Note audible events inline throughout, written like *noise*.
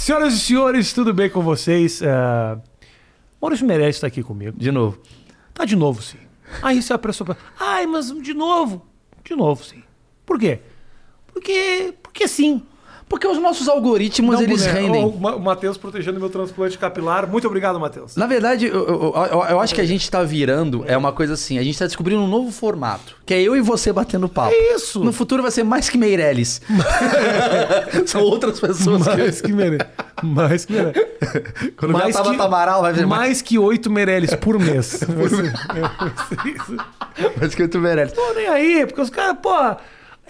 Senhoras e senhores, tudo bem com vocês? É... Maurício Meirelles está aqui comigo. De novo. Tá de novo, sim. Aí você apressou pra... Ai, mas de novo. De novo, sim. Por quê? Porque... Porque sim. Porque os nossos algoritmos, Não, eles boneco. rendem. O Ma- o Matheus protegendo meu transplante capilar. Muito obrigado, Matheus. Na verdade, eu, eu- eu- eu acho que a gente tá virando, é uma coisa assim, a gente tá descobrindo um novo formato, que é eu e você batendo papo. Isso. No futuro vai ser mais que Meirelles. *laughs* São outras pessoas Mais que... que merece. Mais que merece. Quando Tabata Amaral, vai ver mais, mais que oito Meirelles por mês. *laughs* Ser *laughs* isso. mais que tu Meirelles. Tô nem aí, porque os caras, pô,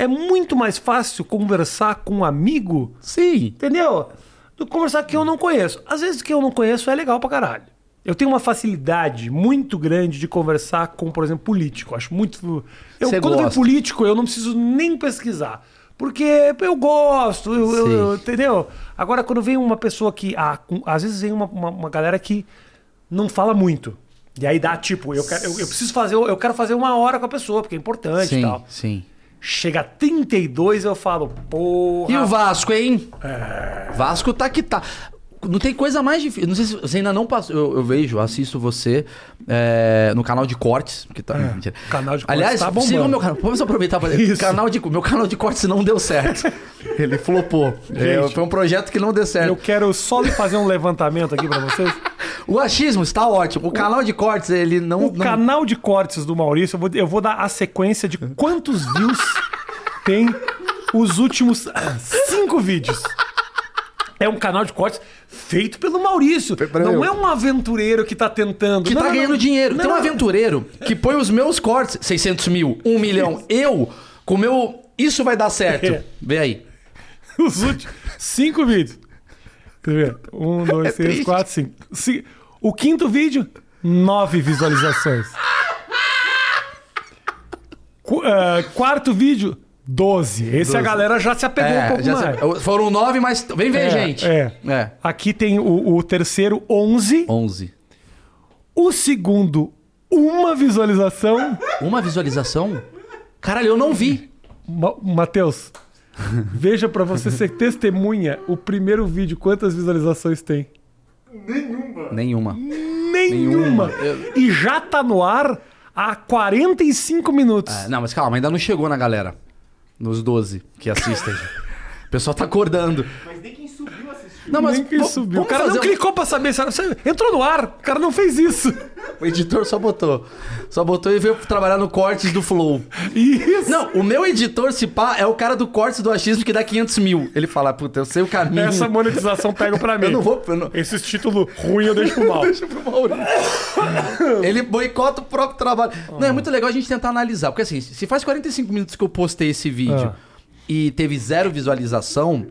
é muito mais fácil conversar com um amigo, Sim. entendeu? Do que conversar com quem eu não conheço. Às vezes que eu não conheço é legal pra caralho. Eu tenho uma facilidade muito grande de conversar com, por exemplo, político. Acho muito. Eu, quando vem gosta. político, eu não preciso nem pesquisar. Porque eu gosto, eu- eu- eu- entendeu? Agora, quando vem uma pessoa que. Ah, às vezes vem uma, uma, uma galera que não fala muito. E aí dá tipo, eu, quero, eu, eu preciso fazer, eu quero fazer uma hora com a pessoa, porque é importante e Sim, tal. sim. Chega a 32, eu falo, porra. E o Vasco, hein? Vasco tá que tá. Não tem coisa mais difícil. Não sei se você ainda não passou. Eu, eu vejo, assisto você é, no canal de cortes. Que tá, mentira. canal de cortes Aliás, tá sigam meu canal. Vamos aproveitar para Isso. canal de Meu canal de cortes não deu certo. *laughs* Ele flopou. É, foi um projeto que não deu certo. Eu quero só lhe fazer um levantamento aqui pra vocês. *laughs* O achismo está ótimo. O canal de cortes, ele não. O não- canal de cortes do Maurício, eu vou, eu vou dar a sequência de quantos views tem os últimos *coughs* cinco vídeos. É um canal de cortes feito pelo Maurício. Não eu. é um aventureiro que tá tentando. Que Não, tá não, ganhando não. dinheiro. Tem um aventureiro que põe os meus cortes, 600 mil, 1 milhão. Eu, com o meu. Isso vai dar certo. É. *laughs* Vê aí. Os últimos cinco vídeos. Quer ver? Um, dois, É três, triste. quatro, cinco. Ci- O quinto vídeo, nove visualizações. Qu- ah, quarto vídeo, 12. Esse a galera já se apegou um É, pouco já mais. sei. Foram nove, mas. Vem ver, É, gente. É. É. Aqui tem o, o terceiro, 11. 11. O segundo, uma visualização. Uma visualização? Caralho, eu não vi. Ma Matheus, veja pra você ser *laughs* testemunha o primeiro vídeo, quantas visualizações tem. Nenhuma. Nenhuma. E já tá no ar há 45 minutos. É, não, mas calma, ainda não chegou na galera. Nos 12 que assistem. o pessoal tá acordando. Mas nem assistiu. Não, mas Nem quem subiu. O cara não um- clicou pra saber. Entrou no ar. O cara não fez isso. O editor só botou. Só botou e veio trabalhar no cortes do Flow. Isso. Não, o meu editor, se pá, é o cara do cortes do achismo que dá 500 mil. Ele fala, puta, eu sei o caminho. Essa monetização pega pra *laughs* mim. Eu não vou... Eu não... Esses títulos ruins eu deixo pro *laughs* mal. Deixa pro Maurício. Ele boicota o próprio trabalho. Não, é muito legal a gente tentar analisar. Porque assim, se faz 45 minutos que eu postei esse vídeo Ah. e teve zero visualização,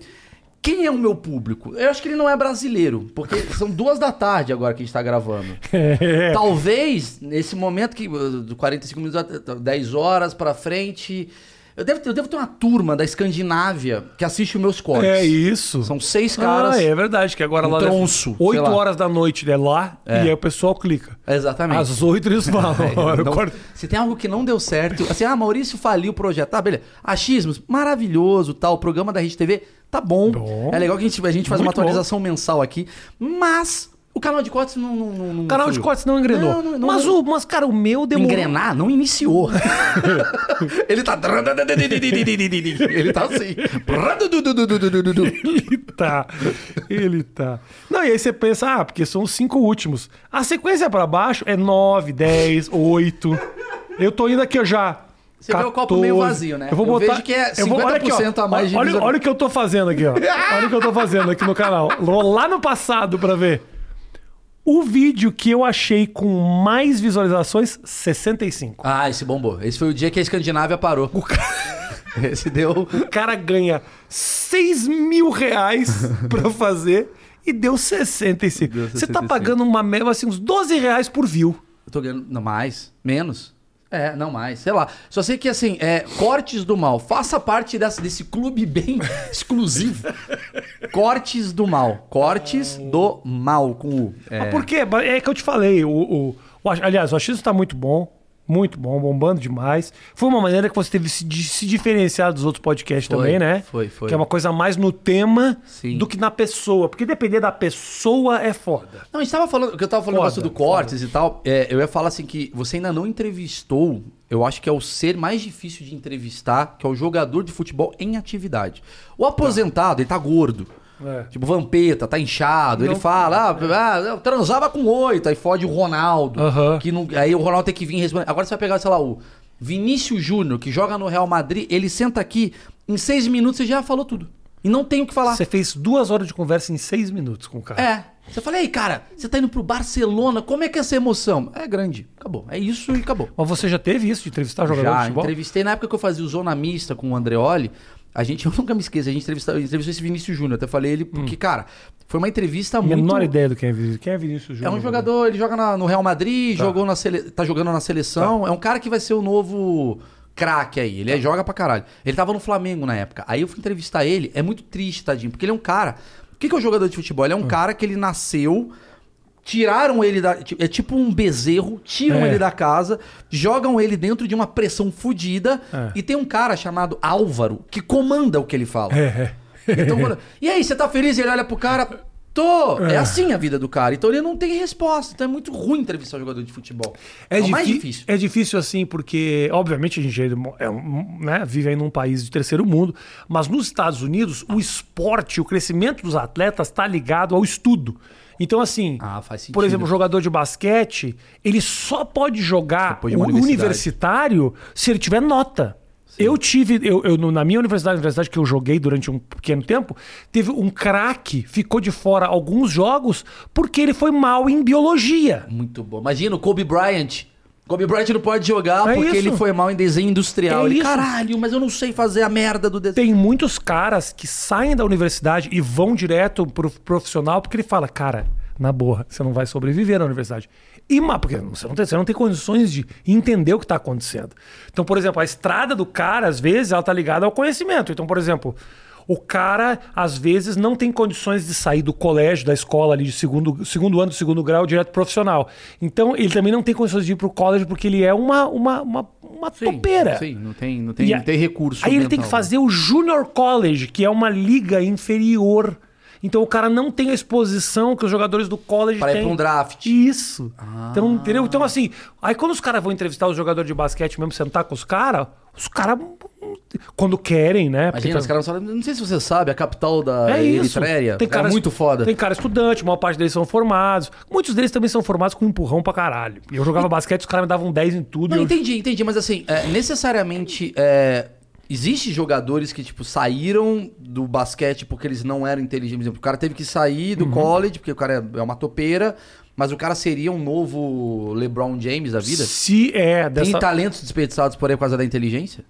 quem é o meu público? Eu acho que ele não é brasileiro. Porque são duas da tarde agora que a gente tá gravando. *laughs* É. Talvez, nesse momento que uh, do 45 minutos, a 10 horas pra frente. Eu devo, eu devo ter uma turma da Escandinávia que assiste os meus cortes. É isso. São seis caras. Ah, é verdade, que agora Um lá. tronço, sei 8 lá. horas da noite é lá É. e aí o pessoal clica. Exatamente. Às 8 eles *laughs* falam. "Olha, eu Não- corto- se tem algo que não deu certo, assim, ah, Maurício faliu o projeto. Tá, beleza. Achismos, maravilhoso, tal. O programa da Rede TV tá bom. Bom. É legal que a gente, a gente faz uma Muito bom. atualização mensal aqui. Mas o canal de cortes não. não, não- O canal de cortes não engrenou. Não, não- mas, o, mas, cara, o meu demorou. Engrenar não iniciou. *laughs* Ele tá. Ele tá assim. Ele tá. Ele tá. Não, e aí você pensa, ah, porque são os cinco últimos. A sequência pra baixo é 9, 10, 8. Eu tô indo aqui, ó, já. Você vê o copo meio vazio, né? Eu vou Eu botar. vejo que é eu vou- olha aqui, ó. 50% a mais de olha, olha o que eu tô fazendo aqui, ó. *laughs* Olha o que eu tô fazendo aqui no canal. Vou lá no passado pra ver. O vídeo que eu achei com mais visualizações, 65. Ah, esse bombou. Esse foi o dia que a Escandinávia parou. *laughs* Esse deu. O cara ganha 6 mil reais pra fazer e deu 65. Deu Você tá 65. pagando uma assim, uns 12 reais por view. Eu tô ganhando. Não, mais. Menos. É, não mais. Sei lá. Só sei que, assim, é, Cortes do Mal. Faça parte dessa, desse clube bem *laughs* exclusivo. Cortes do Mal. Cortes do Mal, com U. É. Mas por quê? É que eu te falei. O, o, o- aliás, o achismo tá muito bom. Muito bom, bombando demais. Foi uma maneira que você teve de se, diferenciar dos outros podcasts Foi, também, né? foi, foi. Que é uma coisa mais no tema Sim. do que na pessoa. Porque depender da pessoa é foda. Não, a gente tava falando, que eu tava falando Foda, do cortes e tal. é, eu ia falar assim que você ainda não entrevistou, eu acho que é o ser mais difícil de entrevistar, que é o jogador de futebol em atividade. O aposentado, ele tá gordo. É. Tipo, Vampeta, tá inchado. ele Não- fala, ah, ah, eu transava com oito, aí fode o Ronaldo. Aham. Que não, aí o Ronaldo tem que vir responder. Agora você vai pegar, sei lá, o Vinícius Júnior, que joga no Real Madrid, ele senta aqui, em seis minutos você já falou tudo. E não tem o que falar. Você fez duas horas de conversa em seis minutos com o cara. É. Você fala, ei, cara, você tá indo pro Barcelona, como é que é essa emoção? É grande. Acabou. É isso e acabou. Mas você já teve isso de entrevistar jogador de Já, futebol? entrevistei na época que eu fazia o Zona Mista com o Andreoli. A gente, *laughs* eu nunca me esqueço, a gente entrevistou, entrevistou esse Vinícius Júnior. Até falei ele, porque, cara, foi uma entrevista muito. Menor ideia do quem é Vinícius. Quem é Vinícius É Júnior? um jogador, ele joga na- no Real Madrid, Tá. jogou na sele, tá jogando na seleção. É um cara que vai ser o novo craque aí. Ele é- joga pra caralho. Ele tava no Flamengo na época. Aí eu fui entrevistar ele. É muito triste, tadinho, porque ele é um cara. O que, que é o jogador de futebol? Ele é um cara que ele nasceu. Tiraram ele da. É tipo um bezerro, tiram É. ele da casa, jogam ele dentro de uma pressão fodida. É. E tem um cara chamado Álvaro que comanda o que ele fala. É, é. Então, e aí, você tá feliz? Ele olha pro cara. Tô! É. É. assim a vida do cara. Então ele não tem resposta. Então é muito ruim entrevistar um jogador de futebol. É, É, mais difí- difícil. É difícil assim, porque, obviamente, a gente é um- né, vive aí num país de terceiro mundo, mas nos Estados Unidos, o esporte, o crescimento dos atletas está ligado ao estudo. Então, assim, Ah, por exemplo, o jogador de basquete, ele só pode jogar Depois de o universitário se ele tiver nota. Eu tive, eu, eu- na minha universidade, universidade que eu joguei durante um pequeno tempo, teve um craque, ficou de fora alguns jogos porque ele foi mal em biologia. Muito bom. Imagina o Kobe Bryant. Kobe Bryant não pode jogar É porque isso. ele foi mal em desenho industrial. É ele, isso. caralho, mas eu não sei fazer a merda do desenho. Tem muitos caras que saem da universidade e vão direto pro profissional porque ele fala, cara, na boa, você não vai sobreviver na universidade. E porque você não, tem, você não tem condições de entender o que está acontecendo. Então, por exemplo, a estrada do cara, às vezes, ela tá ligada ao conhecimento. Então, por exemplo, o cara, às vezes, não tem condições de sair do colégio, da escola ali de segundo, segundo ano, segundo grau, direto pro profissional. Então, ele também não tem condições de ir pro college porque ele é uma, uma, uma, uma topeira. Sim, não tem, não tem, E não tem recurso. Aí ele tem que mental. fazer o Junior College, que é uma liga inferior. Então o cara não tem a exposição que os jogadores do college Para ir têm. pra um draft. Isso. Ah. Então, entendeu? Então, assim, aí quando os caras vão entrevistar os jogadores de basquete mesmo, sentar com os caras, os caras, quando querem, né? Imagina, tá- os caras não sabem. Não sei se você sabe, a capital da é. Eritreia. Tem caras, é muito foda. Tem cara estudante, a maior parte deles são formados. Muitos deles também são formados com empurrão pra caralho. Eu jogava basquete, os caras me davam 10 em tudo. Não, e eu- entendi, entendi. Mas assim, é, necessariamente. É, Existe jogadores que, tipo, saíram do basquete porque eles não eram inteligentes. Por exemplo, o cara teve que sair Uhum. do college, porque o cara é é uma topeira, mas o cara seria um novo LeBron James da vida? Se é dessa... Tem talentos desperdiçados por aí por causa da inteligência?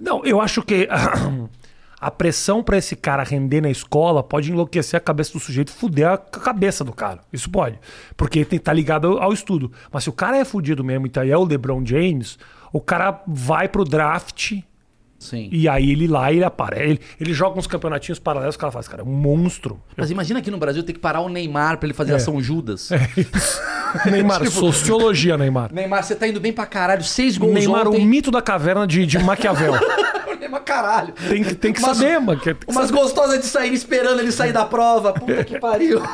Não, eu acho que *coughs* a pressão pra esse cara render na escola pode enlouquecer a cabeça do sujeito e fuder a ca- cabeça do cara. Isso pode. Porque tem que estar ligado ao, estudo. Mas se o cara é fudido mesmo, então é o LeBron James, o cara vai pro draft Sim. e aí ele lá ele aparece. Ele, ele joga uns campeonatinhos paralelos, o cara faz, cara, é um monstro. Mas imagina aqui no Brasil ter que parar o Neymar pra ele fazer É. ação Judas. *laughs* Neymar, Tipo- sociologia, Neymar. Neymar, você tá indo bem pra caralho, seis gols Neymar, o ontem. mito da caverna de, de Maquiavel. *laughs* Neymar, caralho. Tem, que- tem que Umas- saber, mano. que- Umas saber. gostosas de sair esperando ele sair da prova. Puta que pariu. *laughs*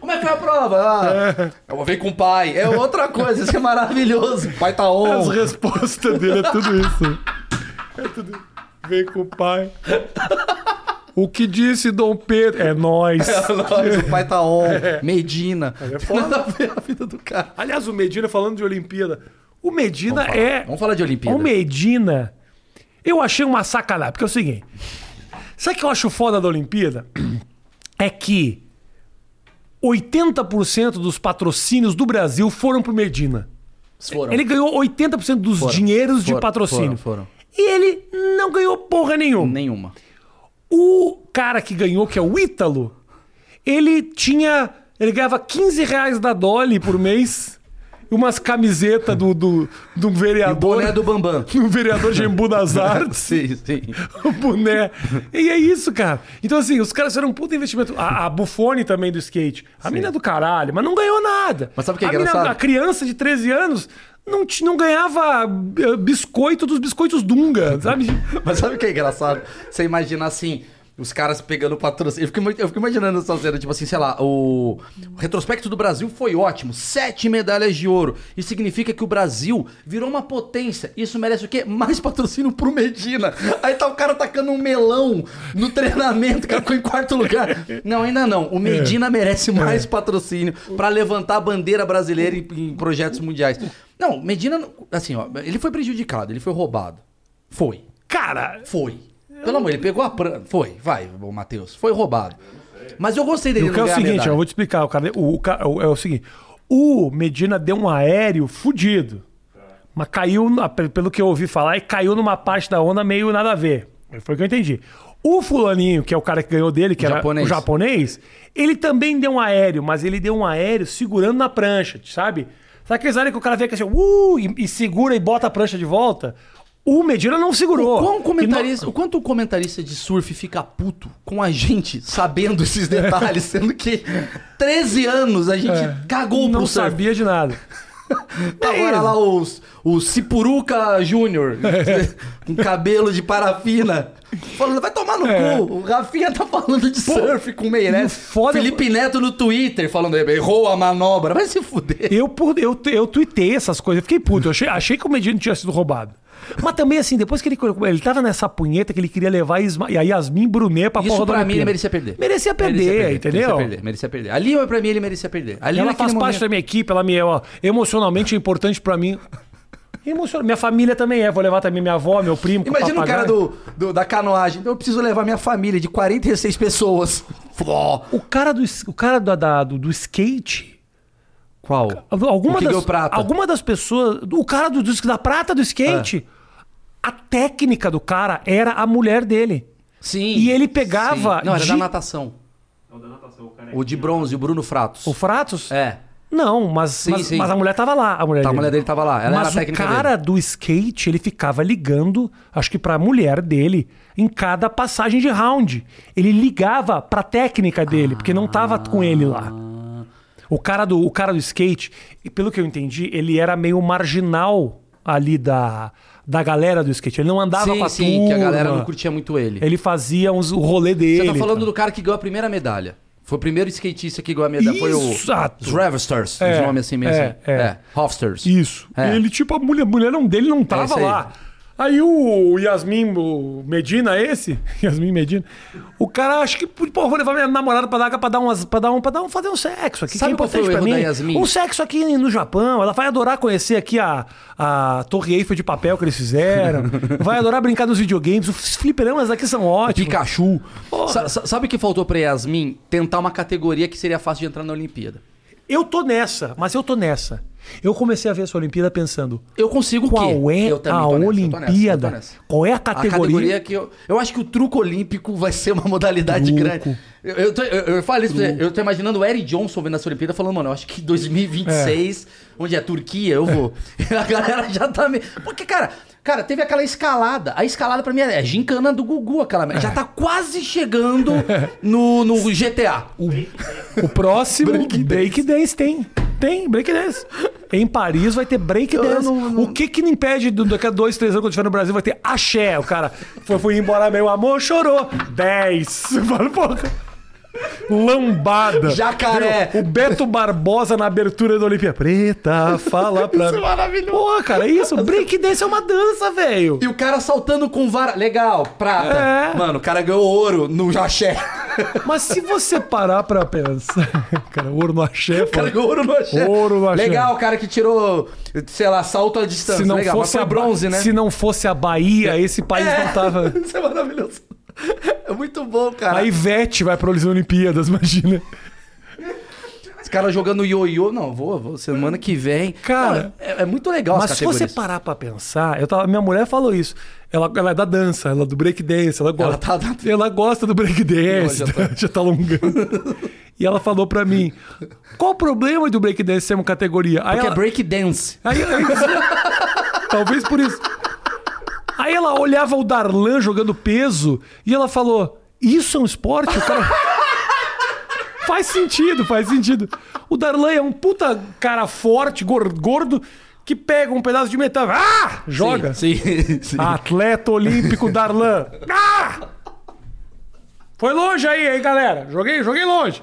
Como é que foi a prova? Ah, eu vou ver com o pai. É outra coisa, isso é maravilhoso. O pai tá As on. respostas dele é tudo isso. É tudo. Vem com o pai. O que disse Dom Pedro? É nós. Nós, o pai tá on. Medina. é foda. nada a ver a vida do cara. Aliás, o Medina, falando de Olimpíada, o Medina Vamos é. Vamos falar de Olimpíada. O Medina, eu achei uma sacanagem, porque é o seguinte: sabe o que eu acho foda da Olimpíada? É que 80% dos patrocínios do Brasil foram pro Medina. Foram. Ele ganhou 80% dos Foram. dinheiros de Foram, patrocínio. foram, foram. E ele não ganhou porra nenhuma. Nenhuma. O cara que ganhou, que é o Ítalo, ele tinha. Ele ganhava 15 reais da Dolly por mês. Umas camisetas do, do, do E o vereador. boné do Bambam. *laughs* do vereador Gembu das *laughs* Artes. sim, sim. o boné. E é isso, cara. Então, assim, os caras fizeram um puta investimento. A, a Buffone também do skate. A mina é do caralho, mas não ganhou nada. Mas sabe o que é a mina- engraçado? a criança de 13 anos não, não ganhava eh, biscoito dos biscoitos Dunga, sabe? *laughs* Mas sabe o que é engraçado? Você imagina assim, os caras pegando patrocínio. Eu fico, eu fico imaginando essa cena, tipo assim, sei lá, o... o retrospecto do Brasil foi ótimo. Sete medalhas de ouro. Isso significa que o Brasil virou uma potência. Isso merece o quê? Mais patrocínio pro Medina. Aí tá o cara tacando um melão no treinamento, o cara ficou em quarto lugar. Não, ainda não. O Medina merece mais patrocínio pra levantar a bandeira brasileira em, em projetos mundiais. Não, Medina, assim, ó, ele foi prejudicado, ele foi roubado. Foi. Cara, Foi. Pelo amor, ele pegou a pran... Foi, vai, o Matheus. Foi roubado. Mas eu gostei dele o que é o seguinte, eu vou te explicar. O cara, o, o é o seguinte: o Medina deu um aéreo fudido. Mas caiu, pelo que eu ouvi falar, e caiu numa parte da onda meio nada a ver. Foi o que eu entendi. O fulaninho, que é o cara que ganhou dele, que O era japonês. o japonês, ele também deu um aéreo, mas ele deu um aéreo segurando na prancha, sabe? Sabe aqueles aéreos que o cara vem aqui assim, uh, e, e segura e bota a prancha de volta? O Medina não segurou. O, quão comentarista, não- o quanto o comentarista de surf fica puto com a gente sabendo esses detalhes, *laughs* sendo que 13 anos a gente cagou não pro surf. sabia de nada. *laughs* Agora isso. lá os, o Cipuruca Júnior, *laughs* com cabelo de parafina, falando, vai tomar no É. cu. O Rafinha tá falando de surf com o Meirelles. foda- Felipe Neto no Twitter falando, errou a manobra. Vai se fuder. Eu, por, eu, eu tuitei essas coisas, eu fiquei puto. Eu achei, achei que o Medina tinha sido roubado. Mas também, assim, depois que ele. Ele tava nessa punheta que ele queria levar Isma- e a Yasmin Brunet pra Isso porra da pra mim ele Olimpíada. merecia perder. Merecia perder, entendeu? Merecia perder, merecia perder. Ali pra mim ele merecia perder. Ali ela faz parte momento- da minha equipe, ela me, ó, emocionalmente é importante pra mim. Emociona- Minha família também é, vou levar também minha avó, meu primo. Imagina o cara do, do- da canoagem. Então eu preciso levar minha família de 46 pessoas. O cara do, o cara da- da- do, do skate. Qual? Alguma O que das, ganhou prata? alguma das pessoas. O cara do, do- da prata do skate. É. A técnica do cara era a mulher dele. Sim. E ele pegava Sim. Não, era de- da natação. O de bronze, o Bruno Fratos. O Fratos? É. Não, mas, Sim, mas, sim. mas a mulher tava lá. A mulher, Tá, a dele. mulher dele tava lá. Ela mas era a técnica o cara do skate, ele ficava ligando, acho que pra mulher dele, em cada passagem de round. Ele ligava pra técnica dele, porque não tava com ele lá. O cara do, o cara do skate, e pelo que eu entendi, ele era meio marginal ali da, da galera do skate. Ele não andava com Sim, a sim, turma. que a galera não curtia muito ele. Ele fazia uns, o rolê dele. Você tá falando cara. do cara que ganhou a primeira medalha. Foi o primeiro skatista que ganhou a medalha. Foi o. Revsters, É, os nomes assim mesmo. é, é. Hofsters. Isso. É. Ele, tipo, a mulher, a mulher não, dele não tava aí. lá. Aí o Yasmin o Medina, esse, *laughs* Yasmin Medina, o cara acho que, pô, vou levar minha namorada pra dar, pra dar umas, pra dar um, pra dar um, fazer um sexo aqui. Sabe que é importante pra mim. Yasmin? Um sexo aqui no Japão. Ela vai adorar conhecer aqui a, a Torre Eiffel de papel que eles fizeram. *laughs* vai adorar brincar nos videogames. Os fliperamas aqui são ótimos. Pikachu. Sa- sabe o que faltou pra Yasmin? Tentar uma categoria que seria fácil de entrar na Olimpíada. Eu tô nessa, mas eu tô nessa. Eu comecei a ver essa Olimpíada pensando, Eu consigo o quê? qual é a Olimpíada? nessa. Qual é a A categoria? categoria que eu. Eu acho que o truco olímpico vai ser uma modalidade Truco. grande. Eu, eu, tô- eu, eu falei isso pra você, eu tô imaginando o Eric Johnson vendo essa Olimpíada falando, mano, eu acho que 2026, onde é Turquia, eu vou. *laughs* a galera já tá meio. Porque, cara, cara, teve aquela escalada. A escalada pra mim é gincana do Gugu, aquela. merda. Já tá quase chegando *laughs* no, no GTA. O próximo break dance tem. Tem, break dance. Em Paris vai ter break Eu- eu dance. não- não- O que que não impede do- daqui a dois, três anos quando estiver no Brasil vai ter axé. O cara foi, foi embora, meu amor, chorou. Dez. Eu falo, porra. Lambada. Jacaré. Meu, O Beto Barbosa na abertura da Olimpíada. Preta, fala pra Isso é maravilhoso. Pô, cara, isso. Break dance é uma dança, velho. E o cara saltando com vara. Legal, prata. É. Mano, o cara ganhou ouro no jaché. Mas se você parar pra pensar. *laughs* Cara, ouro no axé, O cara ganhou ouro no axé. Ouro no axé. Legal, o cara que tirou, sei lá, salto à distância. Se não, Legal, fosse a bronze, né? se não fosse a Bahia, esse país É. não tava. *laughs* Isso é maravilhoso. *laughs* É muito bom, cara. A Ivete vai para as Olimpíadas, imagina. Os caras jogando ioiô. Não, vou, vou semana que vem. Cara, Não, é, é muito legal Mas as se você parar pra pensar, eu tava, minha mulher falou isso. Ela, ela é da dança, ela é do breakdance, ela gosta. Ela tá- ela gosta do breakdance, *laughs* já tá. já tá alongando. e ela falou pra mim: qual o problema do breakdance ser uma categoria? Aí Porque ela, é break dance. Aí, aí- *laughs* talvez por isso. Aí ela olhava o Darlan jogando peso e ela falou: Isso é um esporte? O cara. *laughs* faz sentido, faz sentido. O Darlan é um puta cara forte, gor- gordo, que pega um pedaço de metal. Ah! Joga. Sim, sim. *laughs* Atleta olímpico Darlan. *laughs* Ah! Foi longe aí, hein, galera? Joguei, joguei longe.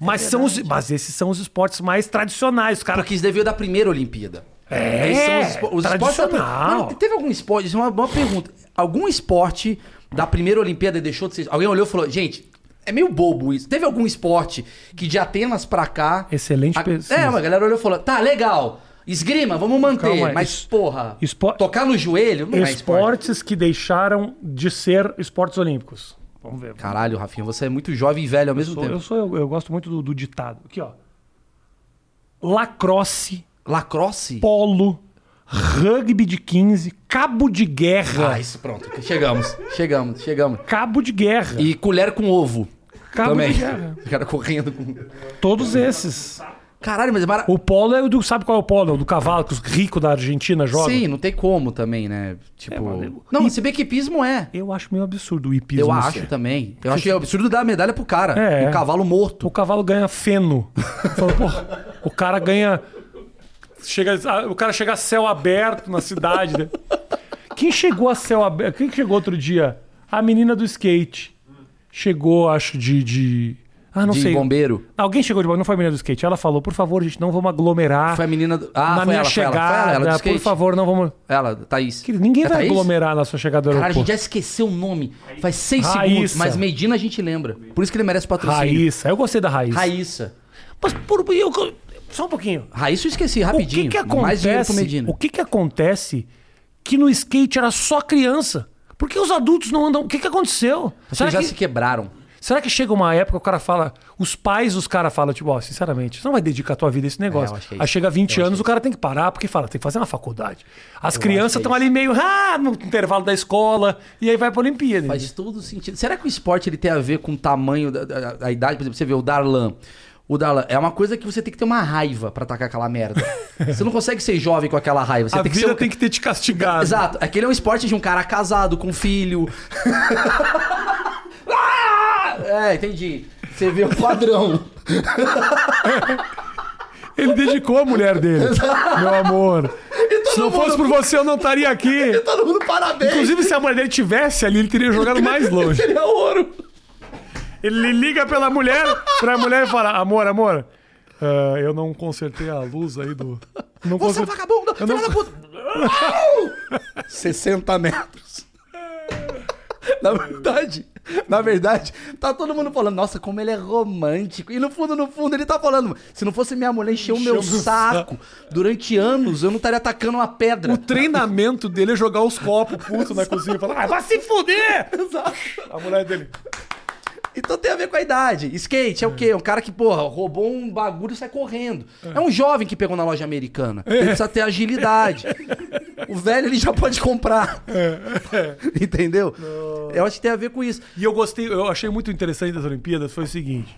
Mas, são os, mas esses são os esportes mais tradicionais, cara. Porque isso deviam da primeira Olimpíada. É, são os, os esportes tradicional. Mano, teve algum esporte, isso é uma boa pergunta. Algum esporte da primeira Olimpíada deixou de ser. Alguém olhou e falou, gente, é meio bobo isso. Teve algum esporte que de Atenas pra cá. Excelente a, pesquisa. É, uma galera olhou e falou, tá, legal. Esgrima, vamos manter. Calma mas, Es- porra, espo- tocar no joelho não é esporte. Esportes que deixaram de ser esportes olímpicos. Vamos ver. Caralho, Rafinha, você é muito jovem e velho ao mesmo Sou- tempo. eu, sou, eu, eu gosto muito do, do ditado. Aqui, ó. Lacrosse, Lacrosse? polo, rugby de 15, cabo de guerra. Ah, isso, pronto. Chegamos, chegamos, chegamos. Cabo de guerra. E colher com ovo. Cabo também. de guerra. *laughs* O cara correndo com. Todos esses. Caralho, mas é mara... O polo é o do. Sabe qual é o polo? É o do cavalo que os ricos da Argentina jogam? Sim, não tem como também, né? Tipo. É, mano, não, e- mas se bem que hipismo é. Eu acho meio absurdo o hipismo. Eu acho ser. também. Eu acho *laughs* absurdo dar a medalha pro cara. É. Um cavalo morto. O cavalo ganha feno. *laughs* Fala, porra, o cara ganha. Chega, o cara chega a céu aberto na cidade. Né? Quem chegou a céu aberto? Quem que chegou outro dia? A menina do skate. Chegou, acho, de. de... Ah, não de sei. bombeiro. Alguém chegou de. Não foi a menina do skate. Ela falou, por favor, gente, não vamos aglomerar. Foi a menina do. Ah, na minha ela, foi ela, chegada. foi ela, ela por favor, não vamos. Ela, Thaís. Querido, ninguém É vai Thaís? aglomerar na sua chegada do Cara, a gente aeroporto. já esqueceu o nome. Faz seis Raíssa. segundos, mas Medina a gente lembra. Por isso que ele merece patrocínio. Raíssa. Eu gostei da Raíssa. Raíssa. Mas por, eu, só um pouquinho. Raíssa eu esqueci rapidinho. O que que acontece? O que que acontece que no skate era só criança? Por que os adultos não andam? O que que aconteceu? Vocês Será já que, se quebraram. será que chega uma época que o cara fala, os pais dos caras falam, tipo, ó, sinceramente, você não vai dedicar a tua vida a esse negócio. É, que é Aí isso. chega 20 Eu acho anos, o cara tem que parar, porque fala, tem que fazer uma faculdade. As Eu crianças estão ali meio, ah, no intervalo da escola, e aí vai pra Olimpíada. Faz todo sentido. Será que o esporte ele tem a ver com o tamanho da, da- da idade? Por exemplo, você vê o Darlan. O Darlan é uma coisa que você tem que ter uma raiva pra atacar aquela merda. você não consegue ser jovem com aquela raiva. Você a tem que vida ser um- tem que ter te castigado. Exato. Aquele é um esporte de um cara casado, com filho. *laughs* Ah! é, entendi. Você vê o padrão. Ele dedicou a mulher dele. Meu amor. Se não fosse por você, eu não estaria aqui. Todo mundo parabéns. Inclusive, se a mulher dele tivesse ali, ele teria jogado mais longe. Seria ouro. Ele liga pela mulher, pra mulher e fala: Amor, amor, ah, eu não consertei a luz aí do. Não Você é um vagabundo, Eu filho não- da puta. 60 metros. Na verdade, na verdade, tá todo mundo falando, nossa, como ele é romântico. E no fundo, no fundo, ele tá falando, se não fosse minha mulher encher o meu saco durante anos, eu não estaria atacando uma pedra. O treinamento dele é jogar os copos puto na cozinha e falar: ah, vai se fuder! *laughs* A mulher dele. Então tem a ver com a idade. Skate é o quê? É um cara que, porra, roubou um bagulho e sai correndo. É um jovem que pegou na loja americana. Ele precisa ter agilidade. *laughs* O velho ele já pode comprar. *laughs* Entendeu? Eu acho que tem a ver com isso. E eu gostei, eu achei muito interessante das Olimpíadas foi o seguinte: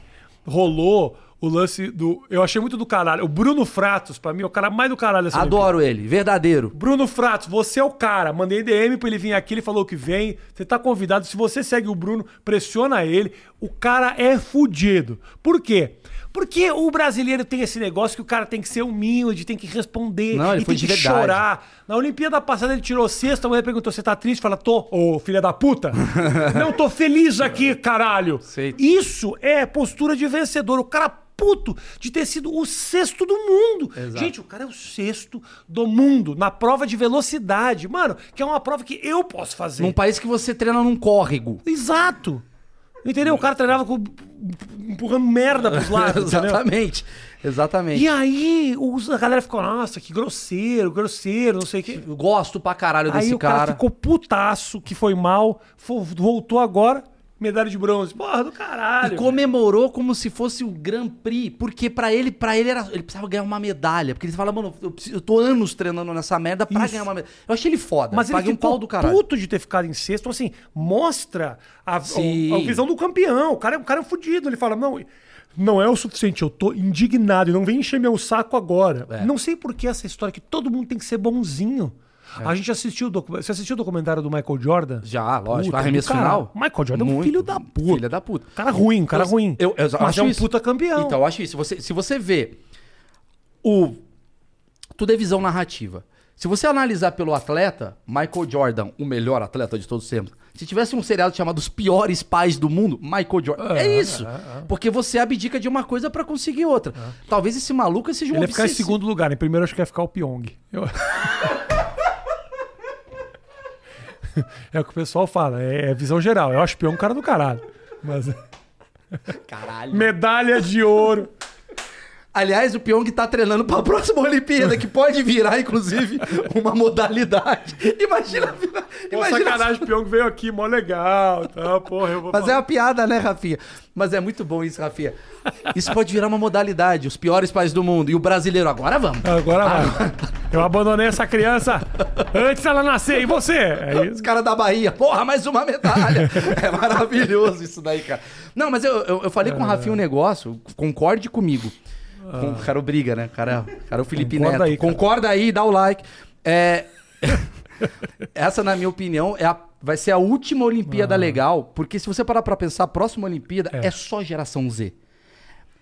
rolou o lance do. Eu achei muito do caralho. O Bruno Fratos, pra mim, é o cara mais do caralho dessa Olimpíada. Adoro ele, verdadeiro. Bruno Fratos, você é o cara. Mandei DM pra ele vir aqui, ele falou que vem. Você tá convidado. Se você segue o Bruno, pressiona ele. O cara é fudido. Por quê? Porque o brasileiro tem esse negócio que o cara tem que ser humilde, tem que responder, Não, ele e foi tem de que verdade. chorar. Na Olimpíada passada ele tirou sexta, a mulher perguntou: você tá triste? Fala, tô, ô filha da puta. *laughs* Não, tô feliz aqui, caralho. Sei. Isso é postura de vencedor. O cara puto de ter sido o sexto do mundo. Exato. Gente, o cara é o sexto do mundo na prova de velocidade. Mano, que é uma prova que eu posso fazer. Num país que você treina num córrego. Exato. Entendeu? O cara treinava com, empurrando merda pros *laughs* lados. Exatamente. Exatamente. E aí, os- a galera ficou, nossa, que grosseiro, grosseiro, não sei o quê. Eu gosto pra caralho Aí desse o cara, cara. ficou putaço, que foi mal, voltou agora, medalha de bronze. Porra, do caralho. E comemorou como se fosse o Grand Prix, porque pra ele, para ele era, ele precisava ganhar uma medalha, porque ele fala, mano, eu, preciso- eu tô anos treinando nessa merda pra Isso. ganhar uma medalha. Eu achei ele foda, Mas ele paguei um ficou pau do caralho. puto de ter ficado em sexto. Assim, mostra a, a- a visão do campeão. O cara, é- o cara é fudido. Ele fala, não, não é o suficiente. Eu tô indignado. E não vem encher meu saco agora. É. Não sei por que essa história que todo mundo tem que ser bonzinho. A gente assistiu o docu- Você assistiu o documentário do Michael Jordan? Já, lógico, Puta, arremesso do caralho. final. Michael Jordan é um Muito. filho da puta. Filho da puta. Cara ruim, cara Eu- ruim. Eu, eu Mas acho é um isso. puta campeão. Então, eu acho isso. Se você, se você vê o Tudo é visão narrativa. Se você analisar pelo atleta, Michael Jordan, o melhor atleta de todos os tempos. Se tivesse um seriado chamado Os Piores Pais do Mundo, Michael Jordan. É, isso. Porque você abdica de uma coisa pra conseguir outra. Talvez esse maluco seja um Ele ia ficar em segundo lugar. Em primeiro, acho que ia ficar o Pyong. Eu- *laughs* *laughs* é o que o pessoal fala. É, é visão geral. Eu acho o um cara do caralho. Mas... Caralho. *laughs* Medalha de ouro. Aliás, o Pyong tá treinando pra próxima Olimpíada, que pode virar, inclusive, uma modalidade. *laughs* Imagina virar. Pô, Imagina sacanagem, o Pyong veio aqui, mó legal. Tá, porra, eu vou Mas é uma piada, né, Rafinha? Mas é muito bom isso, Rafinha. Isso pode virar uma modalidade, os piores pais do mundo. E o brasileiro, agora vamos. Agora vai. Eu abandonei essa criança antes dela nascer. E você? É Os caras da Bahia, porra, mais uma medalha. *laughs* é maravilhoso isso daí, cara. Não, mas eu, eu, eu falei com o Rafinha um negócio, concorde comigo. Com, o cara briga, né? O cara, o cara é o Felipe Concorda Neto. aí, cara. Concorda aí, dá o like. É, *laughs* essa, na minha opinião, é a- vai ser a última Olimpíada legal, porque se você parar pra pensar, a próxima Olimpíada é, É. só geração Z.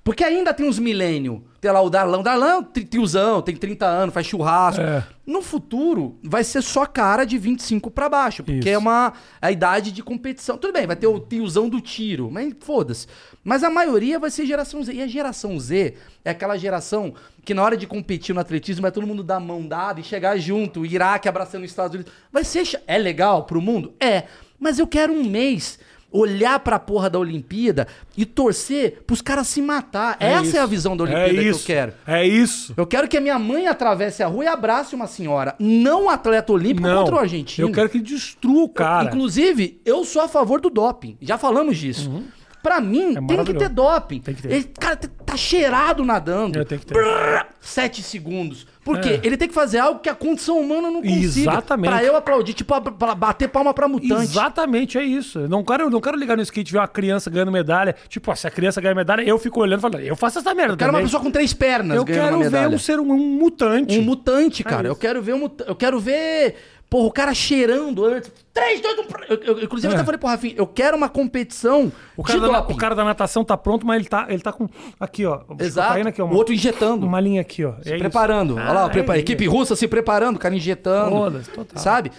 Porque ainda tem uns milênio. Tem lá o Darlão. Darlão, tiozão, tem 30 anos, faz churrasco. É. No futuro, vai ser só cara de 25 pra baixo. Porque Isso. é uma a idade de competição. Tudo bem, vai ter o tiozão do tiro, mas foda-se. Mas a maioria vai ser geração Z. E a geração Z é aquela geração que na hora de competir no atletismo vai todo mundo dar mão dada e chegar junto, o Iraque abraçando os Estados Unidos. Vai ser. É legal pro mundo? É. Mas eu quero um mês olhar pra porra da Olimpíada e torcer pros caras se matar. Essa isso. é a visão da Olimpíada é que eu quero. É isso. Eu quero que a minha mãe atravesse a rua e abrace uma senhora, não um atleta olímpico Não. contra o argentino. Eu quero que ele destrua o cara. Inclusive, eu sou a favor do doping. Já falamos disso. Pra mim, tem que É ter doping. Tem que ter. Ele, cara, tá- cheirado nadando. É, tem que ter. Brrr, Sete segundos. Por quê? É. Ele tem que fazer algo que a condição humana não consiga. Exatamente. Pra eu aplaudir, tipo, pra bater palma pra mutante. Exatamente, é isso. Eu não quero, eu não quero ligar no skate e ver uma criança ganhando medalha. Tipo, ó, se a criança ganha medalha, eu fico olhando e falando, eu faço essa merda Eu quero uma pessoa com três pernas eu quero ver um ser um, um mutante. Um mutante, cara. É eu quero ver um Eu quero ver. Porra, o cara cheirando antes. 3, 2, 1. Eu, eu, inclusive, eu É. até falei pro Rafinha, eu quero uma competição O cara, de da, doping. o cara da natação tá pronto, mas ele tá, ele tá com. Aqui, ó. Exato. Aqui, ó, o outro injetando. Uma linha aqui, ó. se É isso. preparando. Olha lá, Ah, a prepa- é equipe russa se preparando, o cara injetando. Foda-se, total. Sabe?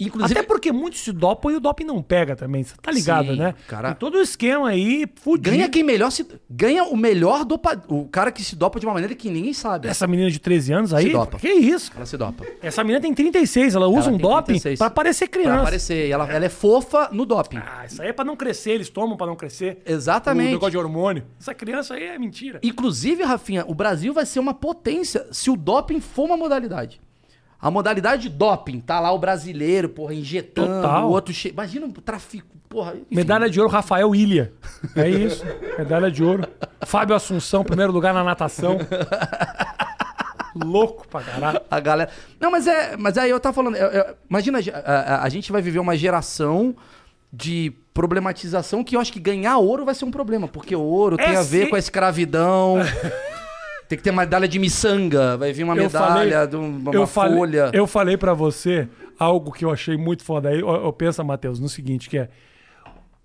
Inclusive. Até porque muitos se dopam e o doping não pega também. Você tá ligado, Sim, né? cara. Tem todo o esquema aí, fudido. Ganha quem melhor se. Ganha o melhor dopa. O cara que se dopa de uma maneira que ninguém sabe. Essa menina de 13 anos aí. Se dopa. Que isso? Ela se dopa. Essa menina tem 36, ela usa Ela um doping 36. pra parecer criança. Pra aparecer. E ela, ela é fofa no doping. Ah, isso aí é pra não crescer, eles tomam pra não crescer. O Exatamente. negócio de hormônio. Essa criança aí é mentira. Inclusive, Rafinha, o Brasil vai ser uma potência se o doping for uma modalidade. A modalidade de doping, tá lá o brasileiro, porra, injetando, Total. o outro cheio. Imagina o tráfico, porra. enfim. Medalha de ouro, Rafael Ilha. É isso. Medalha de ouro. Fábio Assunção, primeiro lugar na natação. Louco pra caralho. A galera. Não, mas é. Mas aí eu tava falando. eu- eu- imagina, a, a- a gente vai viver uma geração de problematização que eu acho que ganhar ouro vai ser um problema, porque o ouro É tem a ver sim. com a escravidão. *laughs* tem que ter uma medalha de miçanga, vai vir uma Eu medalha falei- de um- uma eu falei, folha. Eu falei pra você algo que eu achei muito foda aí. Eu, eu pensa, Matheus, no seguinte, que é...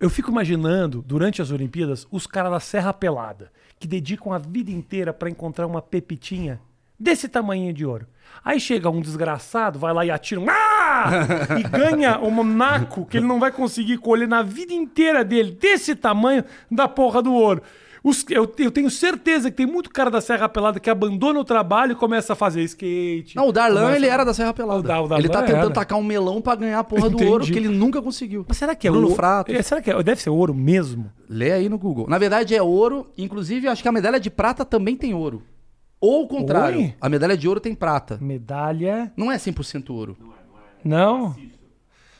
Eu fico imaginando, durante as Olimpíadas, os caras da Serra Pelada, que dedicam a vida inteira pra encontrar uma pepitinha desse tamanho de ouro. Aí chega um desgraçado, vai lá e atira um... Ah! *laughs* e ganha um naco que ele não vai conseguir colher na vida inteira dele, desse tamanho da porra do ouro. Os- eu, eu tenho certeza que tem muito cara da Serra Pelada que abandona o trabalho e começa a fazer skate. Não, o Darlan, começa- ele era da Serra Pelada. O Da- o ele tá tentando era. tacar um melão pra ganhar a porra do Entendi. ouro, que ele nunca conseguiu. Mas será que é Bruno ouro? Frato. É, será que é? Deve ser ouro mesmo? Lê aí no Google. Na verdade é ouro, inclusive acho que a medalha de prata também tem ouro. Ou o contrário, Oi? a medalha de ouro tem prata. Medalha. Não é 100% ouro. Não.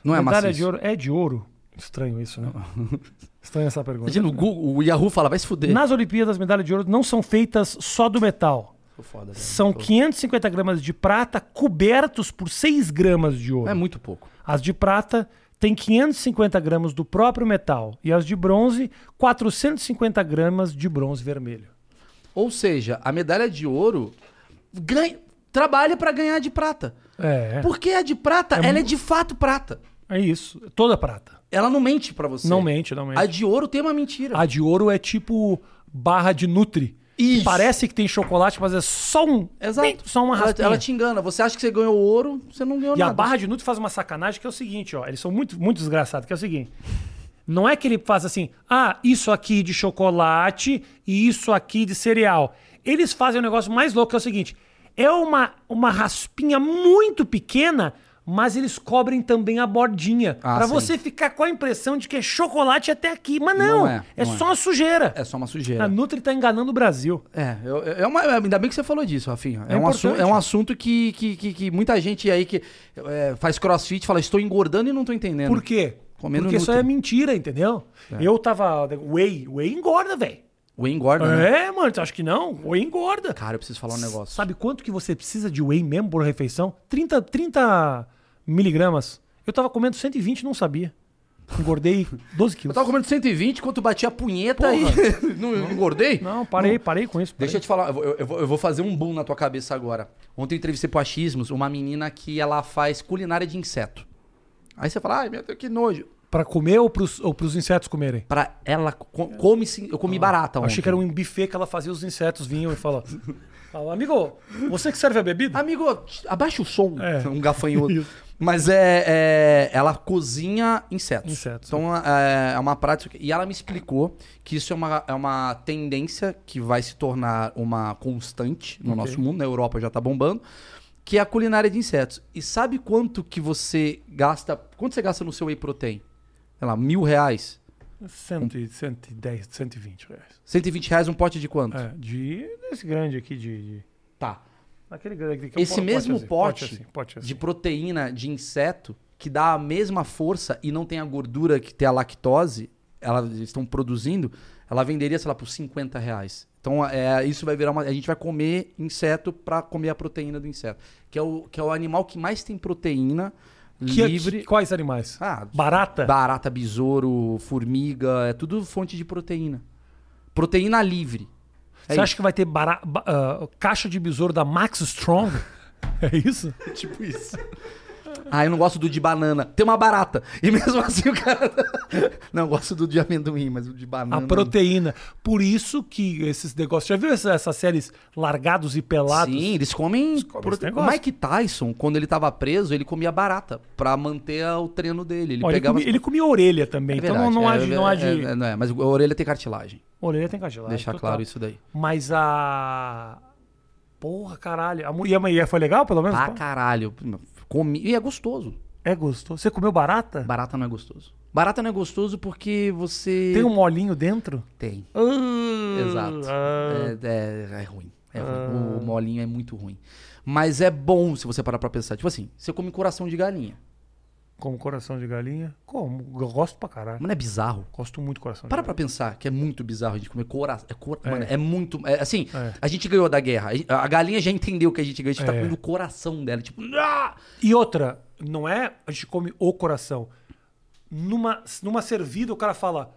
Não é Medalha maciço. de ouro. É de ouro. Estranho isso, né? *laughs* Estranho essa pergunta. Imagina o, Google, o Yahoo fala, vai se fuder. Nas Olimpíadas, medalhas de ouro não são feitas só do metal. Foda. São 550 gramas de prata cobertos por 6 gramas de ouro. É muito pouco. As de prata têm 550 gramas do próprio metal. E as de bronze, 450 gramas de bronze vermelho. Ou seja, a medalha de ouro ganha, trabalha pra ganhar a de prata. É. Porque a de prata, ela é de fato prata. É isso. Toda prata. Ela não mente pra você. Não mente, não mente. A de ouro tem uma mentira. A de ouro é tipo barra de Nutri. Isso. Parece que tem chocolate, mas é só um. Exato. Só uma ela, raspinha. ela te engana. Você acha que você ganhou ouro, você não ganhou E nada. a barra de Nutri faz uma sacanagem que é o seguinte, ó. Eles são muito, muito desgraçados, que é o seguinte. Não é que ele faz assim, ah, isso aqui de chocolate e isso aqui de cereal. Eles fazem um negócio mais louco, que é o seguinte. É uma, uma raspinha muito pequena, mas eles cobrem também a bordinha. Ah, pra sim. você ficar com a impressão de que é chocolate até aqui. Mas não, Não é, é, não só uma sujeira. É só uma sujeira. A Nutri tá enganando o Brasil. É, é uma, ainda bem que você falou disso, Rafinha. É, É um, assunto, é um assunto que, que, que, que muita gente aí que é, faz crossfit fala, estou engordando e não estou entendendo. Por quê? Comendo Porque isso é mentira, entendeu? Eu tava. Whey, whey engorda, velho. O engorda, né? É, mano, tu acha que não? Whey engorda. Cara, eu preciso falar um negócio. Sabe quanto que você precisa de whey mesmo por refeição? 30, 30 miligramas. Eu tava comendo 120 e não sabia. Engordei *laughs* 12 Eu quilos. tava comendo 120 enquanto batia a punheta e *laughs* não engordei? Não, parei, parei com isso. parei. Deixa eu te falar, eu vou, eu eu vou fazer um boom na tua cabeça agora. Ontem eu entrevistei pro Achismos uma menina que ela faz culinária de inseto. Aí você fala, ai meu Deus, que nojo. Pra comer ou pros, ou pros insetos comerem? Pra ela, co- come sim, eu comi barata Eu ontem. achei que era um buffet que ela fazia, os insetos vinham e falavam. *laughs* Fala, Amigo, você que serve a bebida? Amigo, abaixa o som. É. Um gafanhoto. *laughs* Mas é, é- Ela cozinha insetos. Insetos. Então é, é uma prática. E ela me explicou que isso é uma, é uma tendência que vai se tornar uma constante no Ok. nosso mundo. Na Europa já tá bombando. Que é a culinária de insetos. E sabe quanto que você gasta. Quanto você gasta no seu whey protein? Sei lá, mil reais? Cento e- 110, 120 reais. 120 reais um pote de quanto? É, de. Desse grande aqui, de. de Tá. aquele grande aqui. que é Esse pote mesmo assim, pote, assim, pote assim. de proteína de inseto que dá a mesma força e não tem a gordura que tem a lactose, elas estão produzindo, ela venderia, sei lá, por 50 reais. Então, é, isso vai virar uma. A gente vai comer inseto para comer a proteína do inseto. Que é, o, que é o animal que mais tem proteína Que- livre. que- quais animais? Ah, Barata? Barata, besouro, formiga, é tudo fonte de proteína. Proteína livre. É Você acha que vai ter bara- ba- ah, caixa de besouro da Max Strong? *laughs* É isso? Tipo isso. Ah, eu não gosto do de banana. Tem uma barata. E mesmo *laughs* assim o cara. *laughs* Não, eu gosto do de amendoim, mas o de banana. A proteína. Por isso que esses negócios. Já viu essa- essas séries largados e pelados? Sim, eles comem. comem prote- O. Mike Tyson, quando ele tava preso, ele comia barata pra manter a- o treino dele. Ele ele, pegava. comia, ele comia orelha também. É então verdade, não, não é- há de. Não é- de... é- não é, mas a orelha tem cartilagem. Orelha tem cartilagem. Deixar total. claro isso daí. Mas a. Porra, caralho. A E a mulher foi legal, pelo menos? Pra caralho. Comi... E é gostoso. É gostoso. Você comeu barata? Barata não é gostoso. Barata não é gostoso porque você. Tem um molinho dentro? Tem. Ah, Exato. ah. É, é- é ruim. É ruim. O molinho é muito ruim. Mas é bom se você parar pra pensar. Tipo assim, você come coração de galinha. Como coração de galinha? Como? Eu gosto pra caralho. Mas não é bizarro? Gosto muito de coração Para de pra galinha. pensar que é muito bizarro a gente comer coração. É, cor... É. Mano, é muito. é, assim, É. a gente ganhou da guerra. A- galinha já entendeu que a gente ganhou. A gente tá É. comendo o coração dela. Tipo, ah! E outra, não é a gente come o coração. Numa, numa servida, o cara fala.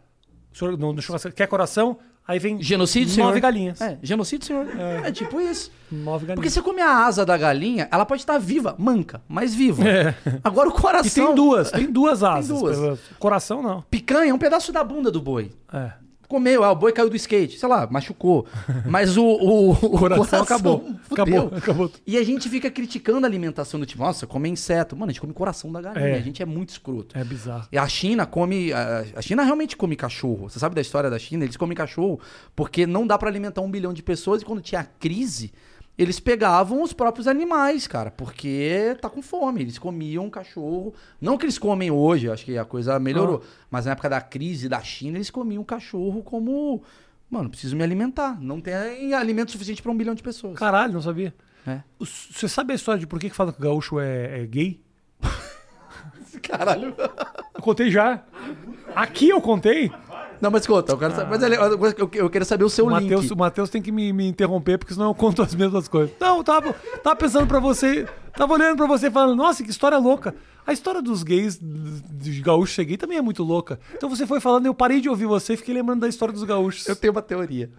"Senhor, churrasco, quer coração? Aí vem genocídio, senhor. nove galinhas. É, genocídio, senhor. É, tipo isso. Nove galinhas. Porque você come a asa da galinha, ela pode estar viva, manca, mas viva. É. Agora o E coração. tem duas, tem duas asas. duas. pelo- Coração não. Picanha é um pedaço da bunda do boi. É. Comeu, ah, o boi caiu do skate, sei lá, machucou. *laughs* Mas o, o, o Coração, acabou. *laughs* fudeu. Acabou, *laughs* acabou. E a gente fica criticando a alimentação do tipo, nossa, come inseto. Mano, a gente come coração da galinha, É. a gente é muito escroto. É bizarro. E a China come. A a China realmente come cachorro. Você sabe da história da China? Eles comem cachorro porque não dá pra alimentar um bilhão de pessoas e quando tinha crise, eles pegavam os próprios animais, cara, porque tá com fome. Eles comiam cachorro. Não que eles comem hoje, acho que a coisa melhorou. Mas na época da crise da China, eles comiam cachorro como. Mano, preciso me alimentar. Não tem alimento suficiente pra um bilhão de pessoas. Caralho, não sabia. É. Você sabe a história de por que, que fala que o gaúcho é, é gay? *laughs* Caralho. Eu contei já. Aqui eu contei. Não, mas conta, eu quero saber, mas ele- eu, eu, quero saber o seu O Matheus, link. o Matheus tem que me, me interromper, porque senão eu conto as mesmas coisas. Não, eu tava, tava pensando pra você. Tava olhando pra você falando, nossa, que história louca. A história dos gays de gaúchos gay também é muito louca. Então você foi falando, eu parei de ouvir você e fiquei lembrando da história dos gaúchos. Eu tenho uma teoria.